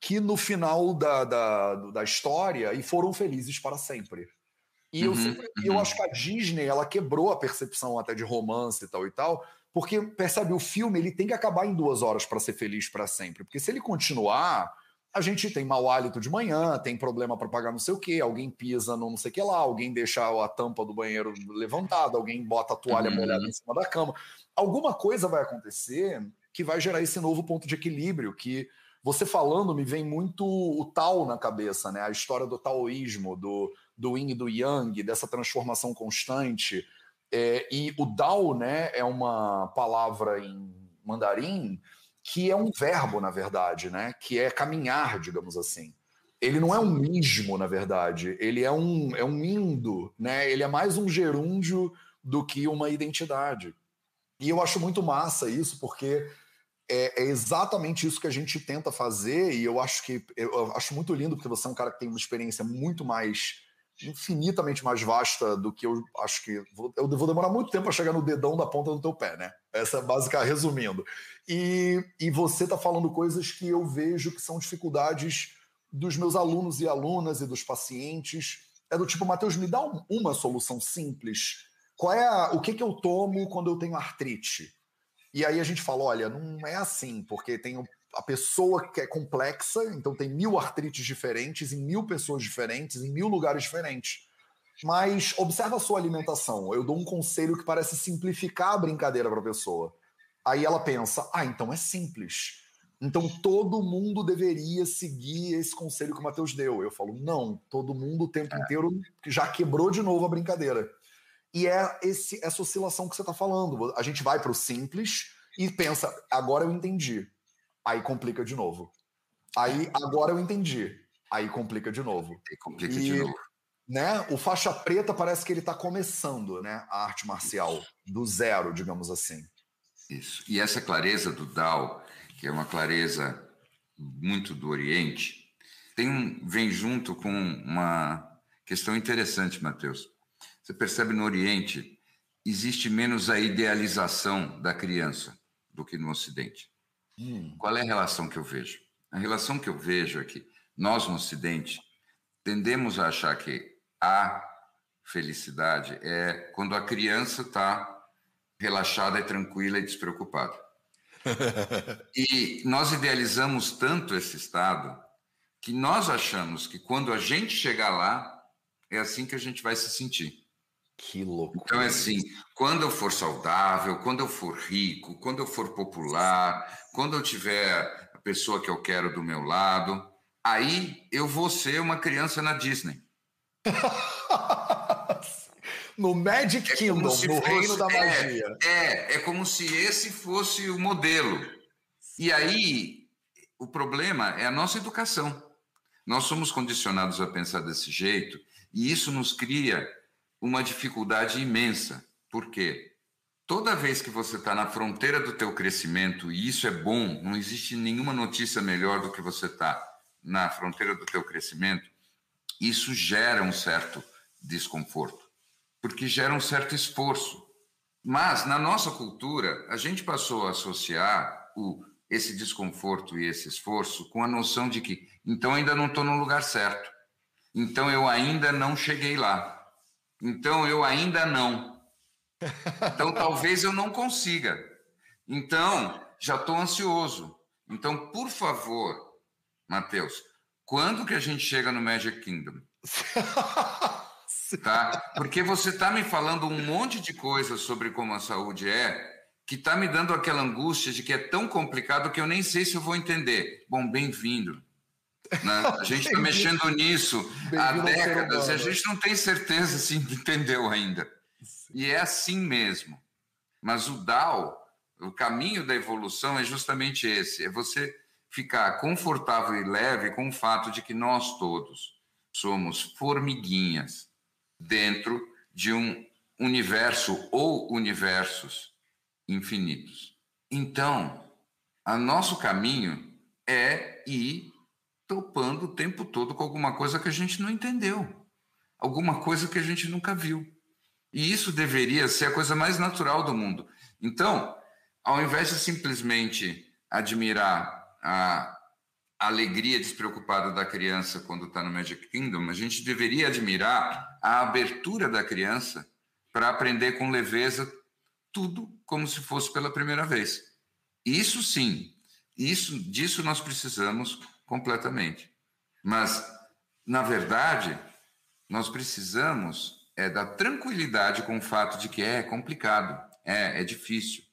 que no final da, da, da história e foram felizes para sempre. E uhum, eu, sempre, uhum. eu acho que a Disney ela quebrou a percepção até de romance e tal e tal, porque percebe o filme ele tem que acabar em duas horas para ser feliz para sempre, porque se ele continuar a gente tem mau hálito de manhã, tem problema para pagar não sei o quê, alguém pisa no não sei o que lá, alguém deixa a tampa do banheiro levantada, alguém bota a toalha uhum. molhada em cima da cama. Alguma coisa vai acontecer que vai gerar esse novo ponto de equilíbrio que você falando me vem muito o Tao na cabeça, né? A história do taoísmo, do, do yin e do yang, dessa transformação constante. É, e o Dao, né, é uma palavra em mandarim que é um verbo, na verdade, né? Que é caminhar, digamos assim. Ele não é um mismo, na verdade. Ele é um, é um indo, né? Ele é mais um gerúndio do que uma identidade. E eu acho muito massa isso, porque é, é, exatamente isso que a gente tenta fazer, e eu acho que eu acho muito lindo, porque você é um cara que tem uma experiência muito mais infinitamente mais vasta do que eu acho que. Vou, eu vou demorar muito tempo para chegar no dedão da ponta do teu pé, né? Essa é básica, resumindo. E, e você está falando coisas que eu vejo que são dificuldades dos meus alunos e alunas e dos pacientes. É do tipo, Matheus, me dá um, uma solução simples. Qual é a, o que, que eu tomo quando eu tenho artrite? E aí a gente fala, olha, não é assim, porque tem a pessoa que é complexa, então tem mil artrites diferentes, em mil pessoas diferentes, em mil lugares diferentes. Mas observa a sua alimentação. Eu dou um conselho que parece simplificar a brincadeira para a pessoa. Aí ela pensa: ah, então é simples. Então todo mundo deveria seguir esse conselho que o Matheus deu. Eu falo: não, todo mundo o tempo é. inteiro já quebrou de novo a brincadeira. E é esse, essa oscilação que você está falando. A gente vai para o simples e pensa: agora eu entendi. Aí complica de novo. Aí agora eu entendi. Aí complica de novo. E complica e, de novo né? O faixa preta parece que ele está começando, né? A arte marcial do zero, digamos assim. Isso. E essa clareza do Dao, que é uma clareza muito do Oriente, tem um, vem junto com uma questão interessante, Mateus. Você percebe no Oriente existe menos a idealização da criança do que no Ocidente. Hum. Qual é a relação que eu vejo? A relação que eu vejo é que nós no Ocidente tendemos a achar que a felicidade é quando a criança está relaxada e tranquila e despreocupada. e nós idealizamos tanto esse estado que nós achamos que quando a gente chegar lá, é assim que a gente vai se sentir. Que louco. Então é assim, quando eu for saudável, quando eu for rico, quando eu for popular, quando eu tiver a pessoa que eu quero do meu lado, aí eu vou ser uma criança na Disney. no Magic é Kingdom, no fosse, reino da é, magia. É, é, é como se esse fosse o modelo. E aí, o problema é a nossa educação. Nós somos condicionados a pensar desse jeito e isso nos cria uma dificuldade imensa. Por quê? Toda vez que você está na fronteira do teu crescimento, e isso é bom, não existe nenhuma notícia melhor do que você estar tá na fronteira do teu crescimento, isso gera um certo desconforto, porque gera um certo esforço. Mas, na nossa cultura, a gente passou a associar o, esse desconforto e esse esforço com a noção de que, então, ainda não estou no lugar certo. Então, eu ainda não cheguei lá. Então, eu ainda não. Então, talvez eu não consiga. Então, já estou ansioso. Então, por favor, Mateus, quando que a gente chega no Magic Kingdom? tá? Porque você está me falando um monte de coisas sobre como a saúde é, que está me dando aquela angústia de que é tão complicado que eu nem sei se eu vou entender. Bom, bem-vindo. Né? A gente está mexendo nisso há décadas e a gente não tem certeza se entendeu ainda. E é assim mesmo. Mas o Dao, o caminho da evolução é justamente esse: é você ficar confortável e leve com o fato de que nós todos somos formiguinhas dentro de um universo ou universos infinitos. Então, o nosso caminho é ir topando o tempo todo com alguma coisa que a gente não entendeu, alguma coisa que a gente nunca viu. E isso deveria ser a coisa mais natural do mundo. Então, ao invés de simplesmente admirar a alegria despreocupada da criança quando está no Magic Kingdom, a gente deveria admirar a abertura da criança para aprender com leveza tudo como se fosse pela primeira vez. Isso sim, isso disso nós precisamos completamente. Mas na verdade, nós precisamos é da tranquilidade com o fato de que é complicado, é, é difícil.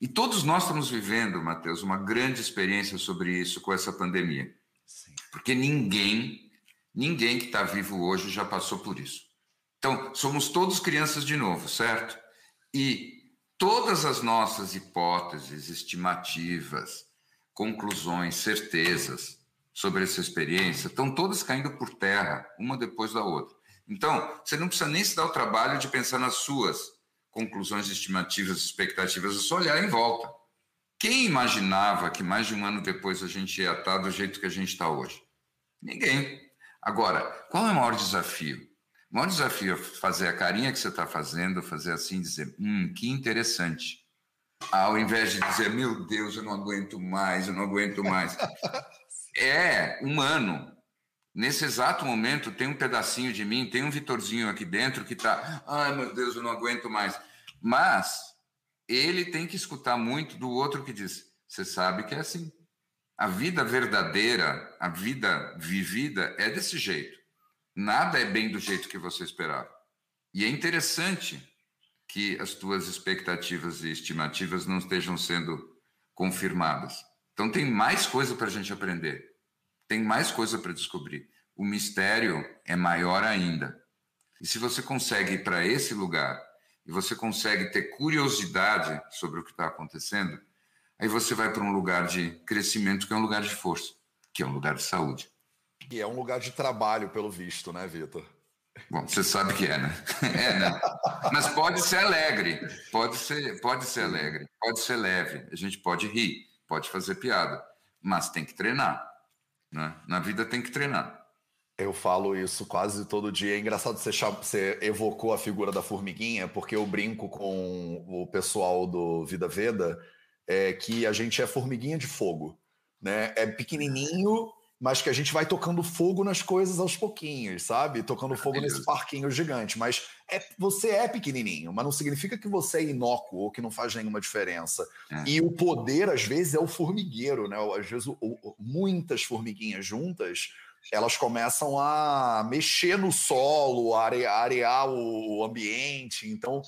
E todos nós estamos vivendo, Mateus, uma grande experiência sobre isso com essa pandemia. Sim. Porque ninguém, ninguém que está vivo hoje já passou por isso. Então, somos todos crianças de novo, certo? E todas as nossas hipóteses, estimativas, conclusões, certezas sobre essa experiência estão todas caindo por terra, uma depois da outra. Então, você não precisa nem se dar o trabalho de pensar nas suas conclusões estimativas, expectativas, é só olhar em volta. Quem imaginava que mais de um ano depois a gente ia estar do jeito que a gente está hoje? Ninguém. Agora, qual é o maior desafio? O maior desafio é fazer a carinha que você está fazendo, fazer assim, dizer, hum, que interessante. Ao invés de dizer, meu Deus, eu não aguento mais, eu não aguento mais. é humano. Nesse exato momento, tem um pedacinho de mim, tem um Vitorzinho aqui dentro que está, ai meu Deus, eu não aguento mais. Mas ele tem que escutar muito do outro que diz: Você sabe que é assim. A vida verdadeira, a vida vivida é desse jeito. Nada é bem do jeito que você esperava. E é interessante que as tuas expectativas e estimativas não estejam sendo confirmadas. Então tem mais coisa para a gente aprender, tem mais coisa para descobrir. O mistério é maior ainda. E se você consegue ir para esse lugar e você consegue ter curiosidade sobre o que está acontecendo, aí você vai para um lugar de crescimento que é um lugar de força, que é um lugar de saúde. E é um lugar de trabalho, pelo visto, né, Vitor? Bom, você sabe que é, né? É, né? Mas pode ser alegre, pode ser, pode ser alegre, pode ser leve, a gente pode rir, pode fazer piada, mas tem que treinar, né? Na vida tem que treinar. Eu falo isso quase todo dia. É engraçado você, você evocou a figura da formiguinha, porque eu brinco com o pessoal do Vida Veda é, que a gente é formiguinha de fogo. Né? É pequenininho, mas que a gente vai tocando fogo nas coisas aos pouquinhos, sabe? Tocando fogo nesse parquinho gigante. Mas é, você é pequenininho, mas não significa que você é inócuo ou que não faz nenhuma diferença. É. E o poder, às vezes, é o formigueiro, né? Às vezes, o, o, muitas formiguinhas juntas elas começam a mexer no solo, arear, arear o ambiente. Então,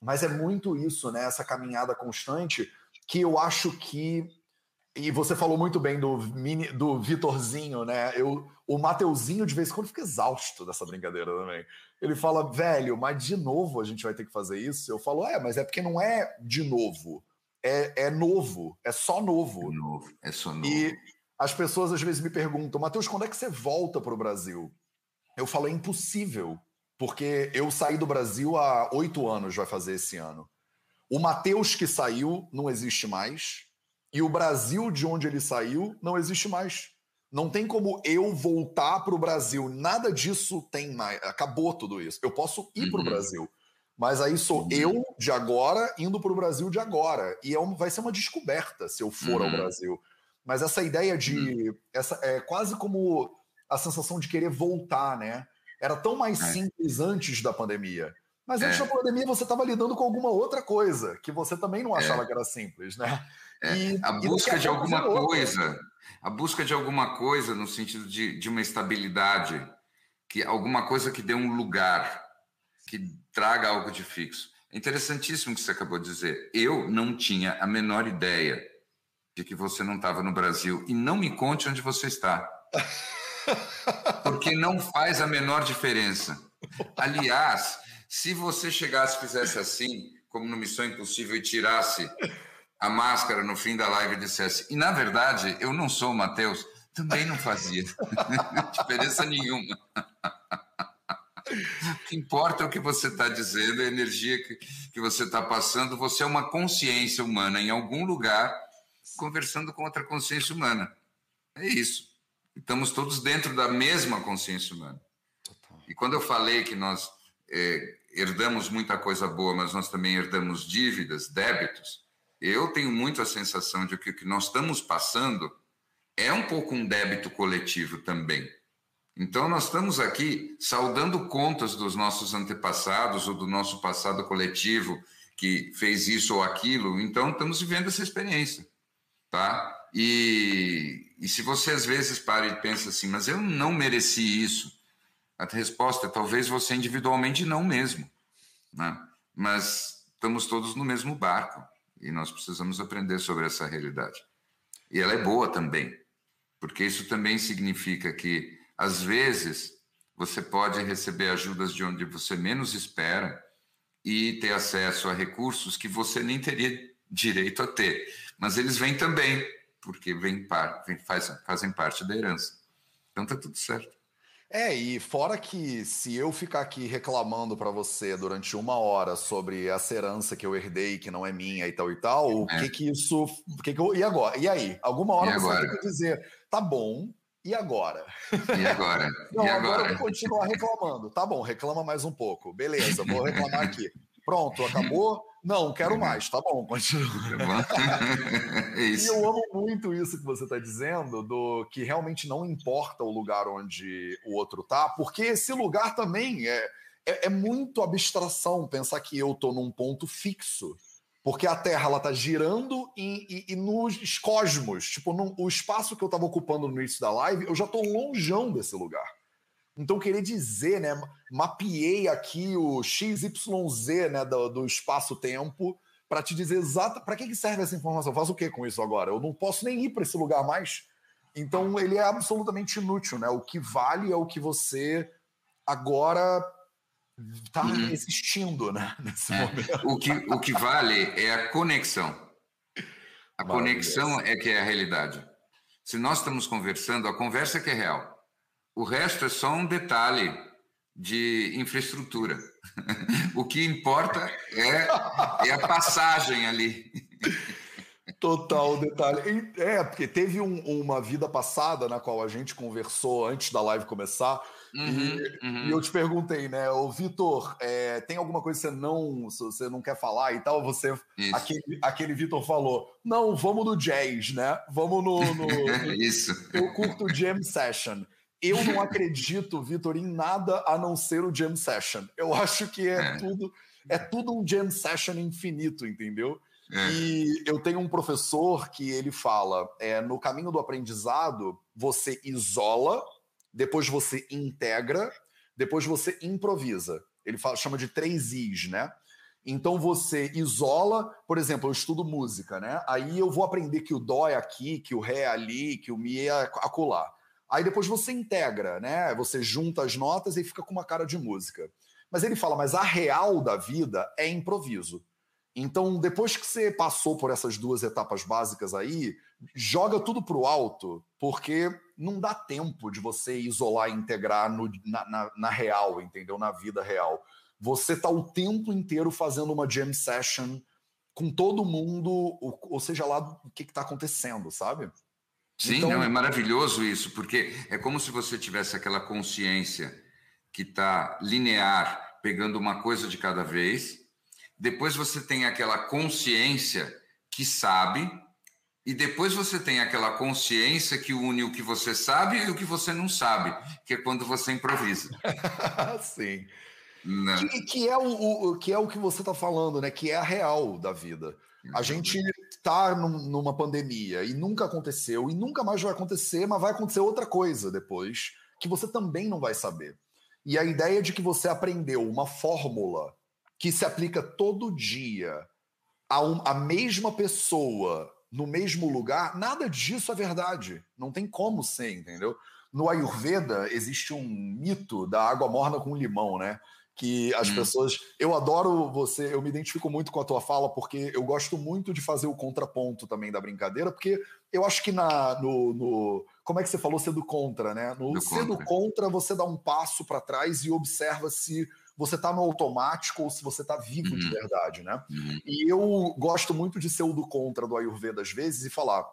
mas é muito isso, né? Essa caminhada constante que eu acho que e você falou muito bem do, mini, do Vitorzinho, né? Eu, o Mateuzinho, de vez em quando, fica exausto dessa brincadeira também. Ele fala, velho, mas de novo a gente vai ter que fazer isso? Eu falo, é, mas é porque não é de novo. É, é novo, é só novo. É novo, é só novo. E as pessoas às vezes me perguntam, Matheus, quando é que você volta para o Brasil? Eu falo, é impossível, porque eu saí do Brasil há oito anos, vai fazer esse ano. O Matheus que saiu não existe mais, e o Brasil de onde ele saiu não existe mais. Não tem como eu voltar para o Brasil, nada disso tem mais. Acabou tudo isso. Eu posso ir uhum. para o Brasil, mas aí sou uhum. eu de agora indo para o Brasil de agora. E é um, vai ser uma descoberta se eu for uhum. ao Brasil. Mas essa ideia de. Uhum. Essa, é quase como a sensação de querer voltar, né? Era tão mais é. simples antes da pandemia. Mas antes é. da pandemia você estava lidando com alguma outra coisa que você também não achava é. que era simples, né? É. E, a busca de alguma coisa, a busca de alguma coisa no sentido de, de uma estabilidade, que alguma coisa que dê um lugar, que traga algo de fixo. É interessantíssimo o que você acabou de dizer. Eu não tinha a menor ideia de que você não estava no Brasil e não me conte onde você está. Porque não faz a menor diferença. Aliás, se você chegasse e fizesse assim, como no Missão Impossível, e tirasse a máscara no fim da live e dissesse, e na verdade eu não sou o Matheus, também não fazia diferença nenhuma. O que importa é o que você está dizendo, a energia que, que você está passando. Você é uma consciência humana em algum lugar conversando com outra consciência humana. É isso. Estamos todos dentro da mesma consciência humana. E quando eu falei que nós é, herdamos muita coisa boa, mas nós também herdamos dívidas, débitos, eu tenho muito a sensação de que o que nós estamos passando é um pouco um débito coletivo também. Então, nós estamos aqui saudando contas dos nossos antepassados ou do nosso passado coletivo que fez isso ou aquilo. Então, estamos vivendo essa experiência tá? E, e se você às vezes para e pensa assim, mas eu não mereci isso, a resposta é talvez você individualmente não mesmo, né? Mas estamos todos no mesmo barco e nós precisamos aprender sobre essa realidade. E ela é boa também, porque isso também significa que às vezes você pode receber ajudas de onde você menos espera e ter acesso a recursos que você nem teria direito a ter mas eles vêm também, porque vêm, vêm fazem, fazem parte da herança. Então tá tudo certo. É, e fora que se eu ficar aqui reclamando para você durante uma hora sobre essa herança que eu herdei, que não é minha e tal e tal, o é. que que isso. O que que eu, e agora? E aí? Alguma hora você vai ter que dizer, tá bom, e agora? E agora? não, e agora? agora eu vou continuar reclamando. Tá bom, reclama mais um pouco. Beleza, vou reclamar aqui. Pronto, acabou? Não, quero uhum. mais. Tá bom, continua. é e eu amo muito isso que você está dizendo, do que realmente não importa o lugar onde o outro tá, porque esse lugar também é, é, é muito abstração pensar que eu tô num ponto fixo. Porque a Terra ela tá girando e, e, e nos cosmos, tipo, no, o espaço que eu estava ocupando no início da live, eu já estou longeão desse lugar. Então, querer dizer, né? Mapeei aqui o XYZ né, do, do espaço-tempo para te dizer exato para que, que serve essa informação. Faz o que com isso agora? Eu não posso nem ir para esse lugar mais. Então, ele é absolutamente inútil, né? O que vale é o que você agora está uhum. existindo, né? Nesse é. momento. O que, o que vale é a conexão. A conexão é que é a realidade. Se nós estamos conversando, a conversa é que é real. O resto é só um detalhe de infraestrutura. o que importa é, é a passagem ali. Total detalhe. É, porque teve um, uma vida passada na qual a gente conversou antes da live começar. Uhum, e, uhum. e, eu te perguntei, né, o Vitor, é, tem alguma coisa que você não, você não quer falar e tal? Você, Isso. aquele, aquele Vitor falou, não, vamos no jazz, né? Vamos no, no, no Isso. Eu curto jam session. Eu não acredito, Vitor, em nada a não ser o jam session. Eu acho que é, é. tudo é tudo um jam session infinito, entendeu? É. E eu tenho um professor que ele fala: é, no caminho do aprendizado, você isola, depois você integra, depois você improvisa. Ele fala, chama de três Is, né? Então você isola, por exemplo, eu estudo música, né? Aí eu vou aprender que o dó é aqui, que o ré é ali, que o mi é acolá. Aí depois você integra, né? Você junta as notas e fica com uma cara de música. Mas ele fala, mas a real da vida é improviso. Então, depois que você passou por essas duas etapas básicas aí, joga tudo para o alto, porque não dá tempo de você isolar e integrar no, na, na, na, real, entendeu? Na vida real. Você está o tempo inteiro fazendo uma jam session com todo mundo, ou, ou seja lá o que está acontecendo, sabe? Sim, então... não, é maravilhoso isso, porque é como se você tivesse aquela consciência que está linear, pegando uma coisa de cada vez. Depois você tem aquela consciência que sabe, e depois você tem aquela consciência que une o que você sabe e o que você não sabe, que é quando você improvisa. Sim. Né? Que, que, é o, o, que é o que você está falando, né? Que é a real da vida. A gente está num, numa pandemia e nunca aconteceu e nunca mais vai acontecer, mas vai acontecer outra coisa depois que você também não vai saber. E a ideia de que você aprendeu uma fórmula que se aplica todo dia a, um, a mesma pessoa no mesmo lugar, nada disso é verdade. Não tem como ser, entendeu? No Ayurveda existe um mito da água morna com limão, né? Que as hum. pessoas. Eu adoro você, eu me identifico muito com a tua fala, porque eu gosto muito de fazer o contraponto também da brincadeira, porque eu acho que na, no, no como é que você falou, ser do contra, né? No do ser contra. do contra, você dá um passo para trás e observa se você está no automático ou se você está vivo uhum. de verdade, né? Uhum. E eu gosto muito de ser o do contra do Ayurveda às vezes e falar.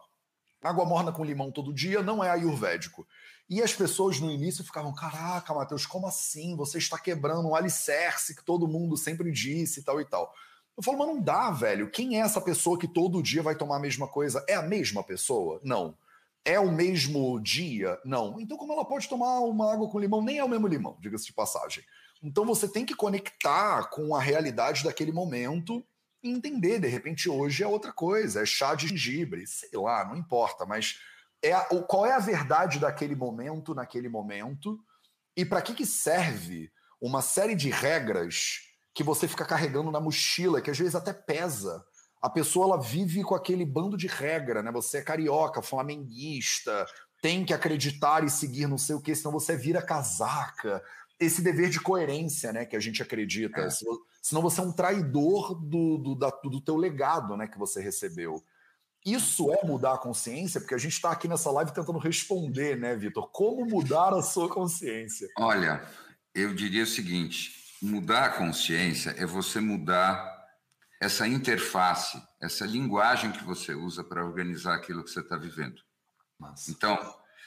Água morna com limão todo dia não é ayurvédico. E as pessoas no início ficavam: caraca, Matheus, como assim? Você está quebrando um alicerce que todo mundo sempre disse e tal e tal. Eu falo, mas não dá, velho. Quem é essa pessoa que todo dia vai tomar a mesma coisa? É a mesma pessoa? Não. É o mesmo dia? Não. Então, como ela pode tomar uma água com limão? Nem é o mesmo limão, diga-se de passagem. Então, você tem que conectar com a realidade daquele momento e entender. De repente, hoje é outra coisa. É chá de gengibre, sei lá, não importa, mas é a, qual é a verdade daquele momento, naquele momento, e para que, que serve uma série de regras que você fica carregando na mochila, que às vezes até pesa. A pessoa ela vive com aquele bando de regra, né? Você é carioca, flamenguista, tem que acreditar e seguir não sei o que, senão você vira casaca. Esse dever de coerência, né, que a gente acredita. É. Senão você é um traidor do, do, da, do teu legado, né, que você recebeu. Isso é mudar a consciência, porque a gente está aqui nessa live tentando responder, né, Vitor? Como mudar a sua consciência? Olha, eu diria o seguinte: mudar a consciência é você mudar essa interface, essa linguagem que você usa para organizar aquilo que você está vivendo. Nossa. Então,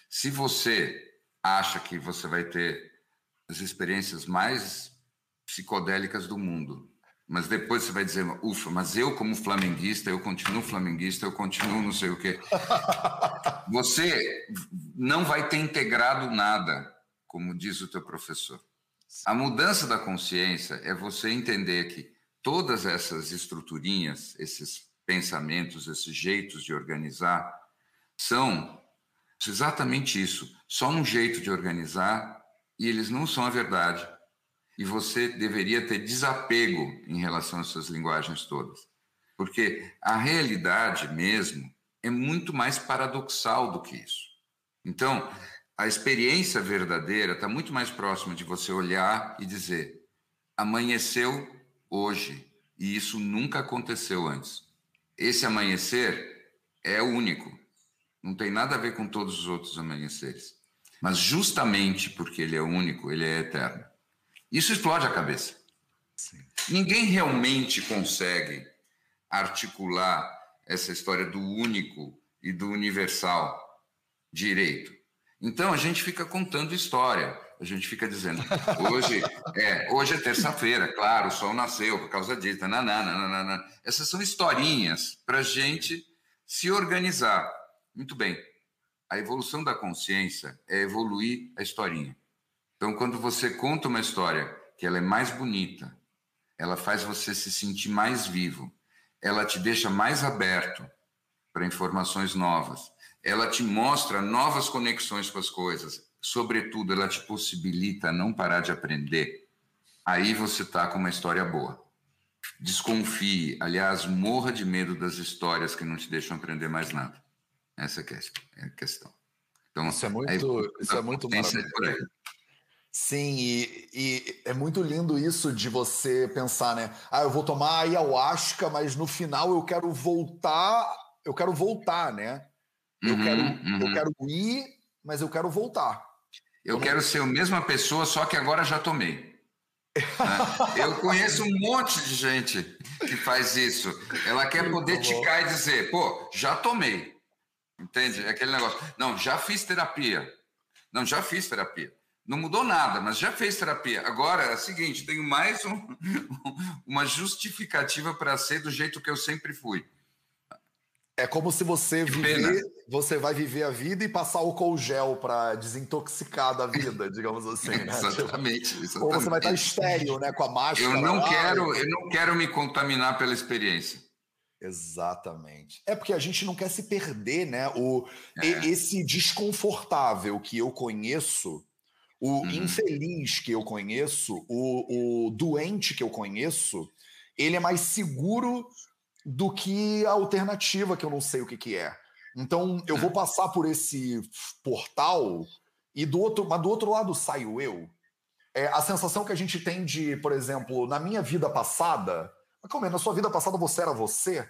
se você acha que você vai ter as experiências mais psicodélicas do mundo, mas depois você vai dizer, ufa, mas eu como flamenguista, eu continuo flamenguista, eu continuo não sei o quê. Você não vai ter integrado nada, como diz o teu professor. A mudança da consciência é você entender que todas essas estruturinhas, esses pensamentos, esses jeitos de organizar, são exatamente isso. Só um jeito de organizar e eles não são a verdade. E você deveria ter desapego em relação a essas linguagens todas. Porque a realidade mesmo é muito mais paradoxal do que isso. Então, a experiência verdadeira está muito mais próxima de você olhar e dizer: amanheceu hoje, e isso nunca aconteceu antes. Esse amanhecer é único, não tem nada a ver com todos os outros amanheceres. Mas justamente porque ele é único, ele é eterno. Isso explode a cabeça. Sim. Ninguém realmente consegue articular essa história do único e do universal direito. Então a gente fica contando história, a gente fica dizendo, hoje é, hoje é terça-feira, claro, o sol nasceu por causa disso, nanana, nanana. essas são historinhas para a gente se organizar. Muito bem, a evolução da consciência é evoluir a historinha. Então, quando você conta uma história que ela é mais bonita, ela faz você se sentir mais vivo, ela te deixa mais aberto para informações novas, ela te mostra novas conexões com as coisas, sobretudo, ela te possibilita não parar de aprender. Aí você está com uma história boa. Desconfie, aliás, morra de medo das histórias que não te deixam aprender mais nada. Essa é a questão. Então, isso é muito, isso é muito maravilhoso. Sim, e, e, é muito lindo isso de você pensar, né? Ah, eu vou tomar ayahuasca, mas no final eu quero voltar, eu quero voltar, né? Eu, uhum, quero, uhum. eu quero ir, mas eu quero voltar. Eu, eu quero não... ser a mesma pessoa, só que agora já tomei. Né? eu conheço um monte de gente que faz isso. Ela quer poder ticar e dizer, pô, já tomei. Entende? É aquele negócio. Não, já fiz terapia. Não, já fiz terapia. Não mudou nada, mas já fez terapia. Agora é o seguinte: tenho mais um, uma justificativa para ser do jeito que eu sempre fui. É como se você viver, você vai viver a vida e passar álcool gel para desintoxicar da vida, digamos assim. Né? exatamente, exatamente. Ou você vai estar estéreo, né, com a máscara. Eu não quero, eu não quero me contaminar pela experiência. Exatamente. É porque a gente não quer se perder, né? O, é. Esse desconfortável que eu conheço, o uhum. infeliz que eu conheço, o, o doente que eu conheço, ele é mais seguro do que a alternativa que eu não sei o que, que é. Então eu vou passar por esse portal e do outro, mas do outro lado saio eu. É, a sensação que a gente tem de, por exemplo, na minha vida passada, mas como é? Na sua vida passada você era você?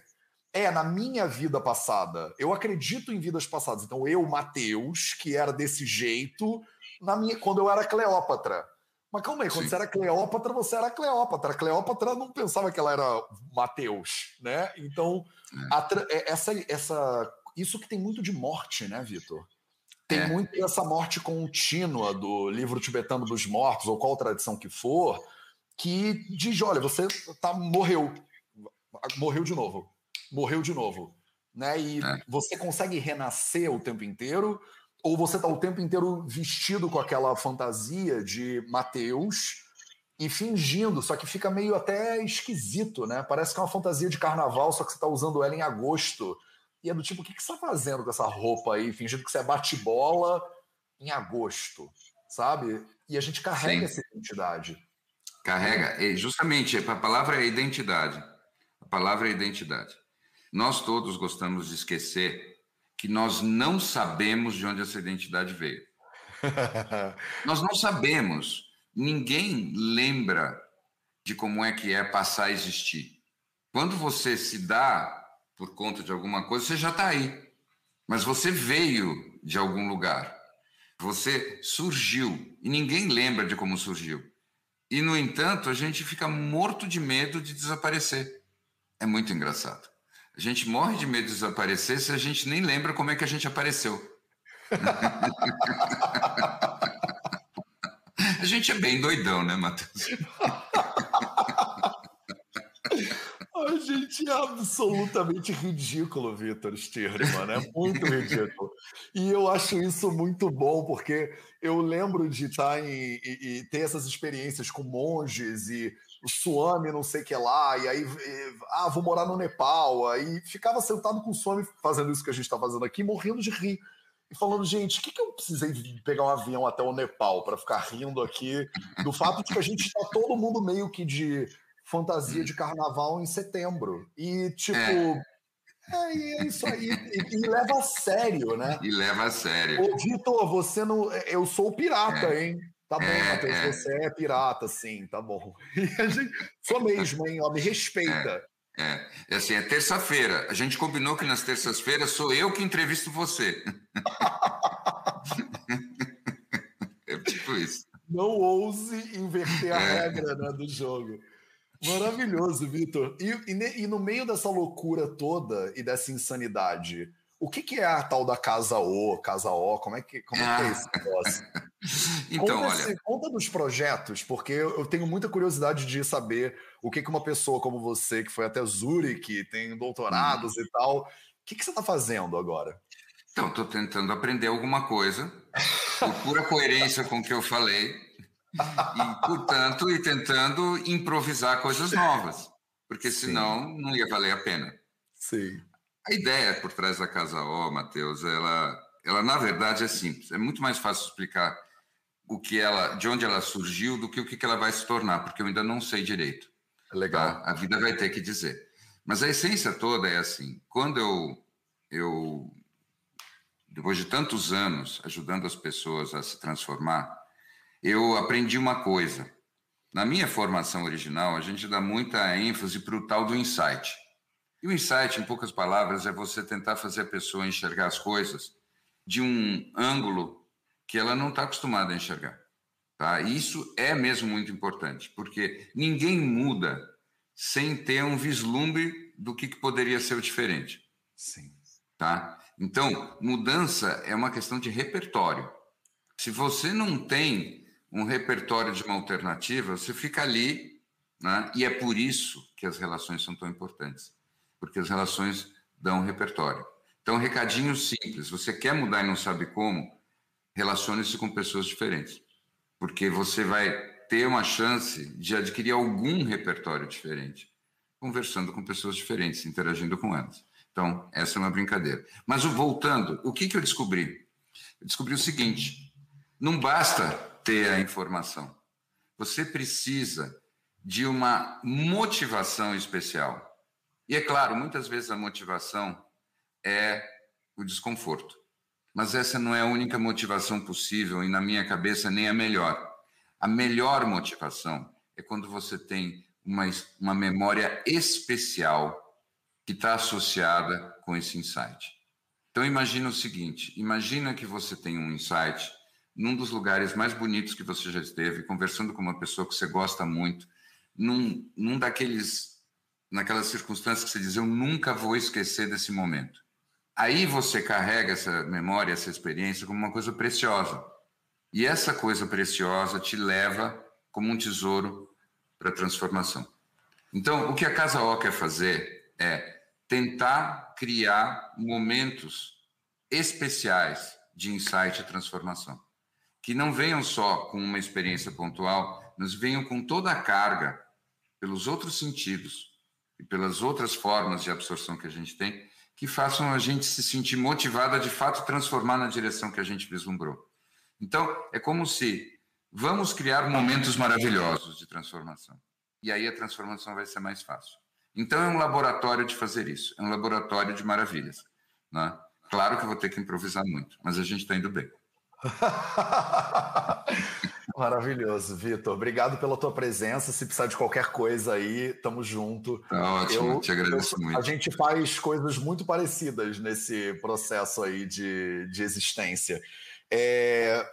É, na minha vida passada. Eu acredito em vidas passadas. Então eu, Mateus, que era desse jeito, na minha, quando eu era Cleópatra. Mas calma aí, quando Sim. você era Cleópatra, você era Cleópatra. Cleópatra não pensava que ela era Mateus, né? Então, é. é, essa, essa, isso que tem muito de morte, né, Vitor? Tem é. muito essa morte contínua do livro tibetano dos mortos, ou qual tradição que for, que diz: olha, você tá, morreu, morreu de novo, morreu de novo. Né? E é. você consegue renascer o tempo inteiro, ou você está o tempo inteiro vestido com aquela fantasia de Mateus e fingindo, só que fica meio até esquisito, né? Parece que é uma fantasia de carnaval, só que você está usando ela em agosto. E é do tipo, o que, que você está fazendo com essa roupa aí, fingindo que você é bate-bola em agosto, sabe? E a gente carrega Sim. essa identidade. Carrega, e justamente, a palavra é identidade. A palavra é identidade. Nós todos gostamos de esquecer que nós não sabemos de onde essa identidade veio. nós não sabemos. Ninguém lembra de como é que é passar a existir. Quando você se dá por conta de alguma coisa, você já está aí. Mas você veio de algum lugar. Você surgiu. E ninguém lembra de como surgiu. E, no entanto, a gente fica morto de medo de desaparecer. É muito engraçado. A gente morre de medo de desaparecer se a gente nem lembra como é que a gente apareceu. a gente é bem doidão, né, Matheus? A gente é absolutamente ridículo, Vitor Stirman, é muito ridículo. E eu acho isso muito bom, porque eu lembro de estar em, e, e ter essas experiências com monges e Suami, não sei o que lá, e aí, ah, vou morar no Nepal. Aí ficava sentado com o Suami fazendo isso que a gente está fazendo aqui, morrendo de rir. E falando, gente, o que, que eu precisei pegar um avião até o Nepal para ficar rindo aqui do fato de que a gente está todo mundo meio que de fantasia de carnaval em setembro. E, tipo. É. É, é isso aí. E, e, leva a sério, né? E leva a sério. Ô, Vitor, você não. Eu sou o pirata, é. hein? Tá bom, Matheus, você é pirata, sim, tá bom. Gente, sou mesmo, hein? Ó, me respeita. É, é, é assim, é terça-feira. A gente combinou que nas terças-feiras sou eu que entrevisto você. é tipo isso. Não ouse inverter a é. regra né, do jogo. Maravilhoso, Vitor. E, e, e, no meio dessa loucura toda e dessa insanidade, o que, que, é a tal da casa O, casa O? Como é que, como é, que é esse negócio? então, conta, olha... conta dos projetos, porque eu tenho muita curiosidade de saber o que, que uma pessoa como você, que foi até Zurich, tem doutorados hum. e tal, o que, que você está fazendo agora? Então, estou tentando aprender alguma coisa, por pura coerência com o que eu falei, e, portanto, e tentando improvisar coisas novas, porque senão Sim. não ia valer a pena. Sim. A ideia por trás da Casa O, Matheus, ela, ela na verdade é simples. É muito mais fácil explicar o que ela, de onde ela surgiu, do que o que ela vai se tornar, porque eu ainda não sei direito. É legal. Tá? A vida vai ter que dizer. Mas a essência toda é assim. Quando eu, eu, depois de tantos anos ajudando as pessoas a se transformar, eu aprendi uma coisa. Na minha formação original, a gente dá muita ênfase para o tal do insight. E o insight, em poucas palavras, é você tentar fazer a pessoa enxergar as coisas de um ângulo que ela não está acostumada a enxergar. Tá? E isso é mesmo muito importante, porque ninguém muda sem ter um vislumbre do que, que poderia ser o diferente. Sim. Tá? Então, mudança é uma questão de repertório. Se você não tem um repertório de uma alternativa, você fica ali, né? e é por isso que as relações são tão importantes porque as relações dão repertório. Então, recadinho simples: você quer mudar e não sabe como, relacione-se com pessoas diferentes, porque você vai ter uma chance de adquirir algum repertório diferente, conversando com pessoas diferentes, interagindo com elas. Então, essa é uma brincadeira. Mas voltando, o que, que eu descobri? Eu descobri o seguinte: não basta ter a informação, você precisa de uma motivação especial. E é claro, muitas vezes a motivação é o desconforto. Mas essa não é a única motivação possível e, na minha cabeça, nem a melhor. A melhor motivação é quando você tem uma, uma memória especial que está associada com esse insight. Então, imagina o seguinte: imagina que você tem um insight num dos lugares mais bonitos que você já esteve, conversando com uma pessoa que você gosta muito, num, num daqueles naquelas circunstâncias que você diz, eu nunca vou esquecer desse momento. Aí você carrega essa memória, essa experiência como uma coisa preciosa. E essa coisa preciosa te leva como um tesouro para a transformação. Então, o que a Casa O quer fazer é tentar criar momentos especiais de insight e transformação. Que não venham só com uma experiência pontual, mas venham com toda a carga, pelos outros sentidos, e pelas outras formas de absorção que a gente tem, que façam a gente se sentir motivado a de fato transformar na direção que a gente vislumbrou. Então, é como se vamos criar momentos maravilhosos de transformação. E aí a transformação vai ser mais fácil. Então, é um laboratório de fazer isso, é um laboratório de maravilhas. Né? Claro que eu vou ter que improvisar muito, mas a gente está indo bem. Maravilhoso, Vitor. Obrigado pela tua presença. Se precisar de qualquer coisa aí, tamo junto. Tá ótimo, eu, te agradeço eu, muito. A gente faz coisas muito parecidas nesse processo aí de, de existência. É,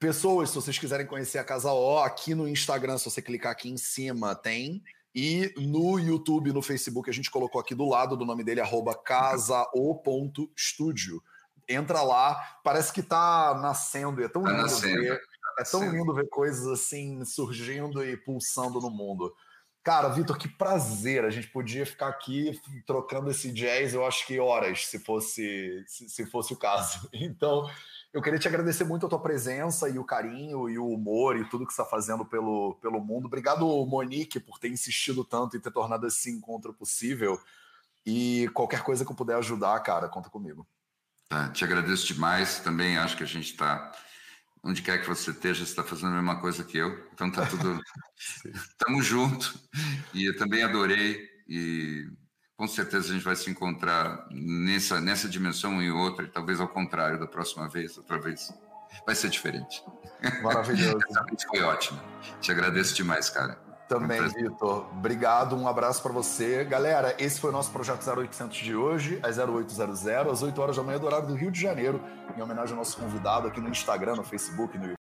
pessoas, se vocês quiserem conhecer a Casa O, aqui no Instagram, se você clicar aqui em cima, tem. E no YouTube, no Facebook, a gente colocou aqui do lado do nome dele, arroba casao.studio. Entra lá, parece que tá nascendo, é tão tá lindo nascendo. ver é tão Sim. lindo ver coisas assim surgindo e pulsando no mundo. Cara, Vitor, que prazer. A gente podia ficar aqui trocando esse jazz, eu acho que horas, se fosse, se, se fosse o caso. Então, Eu queria te agradecer muito a tua presença e o carinho e o humor e tudo que você está fazendo pelo, pelo mundo. Obrigado, Monique, por ter insistido tanto e ter tornado esse encontro possível. E qualquer coisa que eu puder ajudar, cara, conta comigo. Tá, te agradeço demais. Também acho que a gente está onde quer que você esteja, você está fazendo a mesma coisa que eu. Então tá tudo. Estamos juntos. E eu também adorei. E com certeza a gente vai se encontrar nessa, nessa dimensão e outra, e talvez ao contrário da próxima vez, outra vez. Vai ser diferente. Maravilhoso. foi ótimo. Te agradeço demais, cara. Também, Vitor. Obrigado, um abraço para você. Galera, esse foi o nosso projeto 0800 de hoje, às 0800, às 8 horas da manhã do horário do Rio de Janeiro, em homenagem ao nosso convidado aqui no Instagram, no Facebook, no YouTube.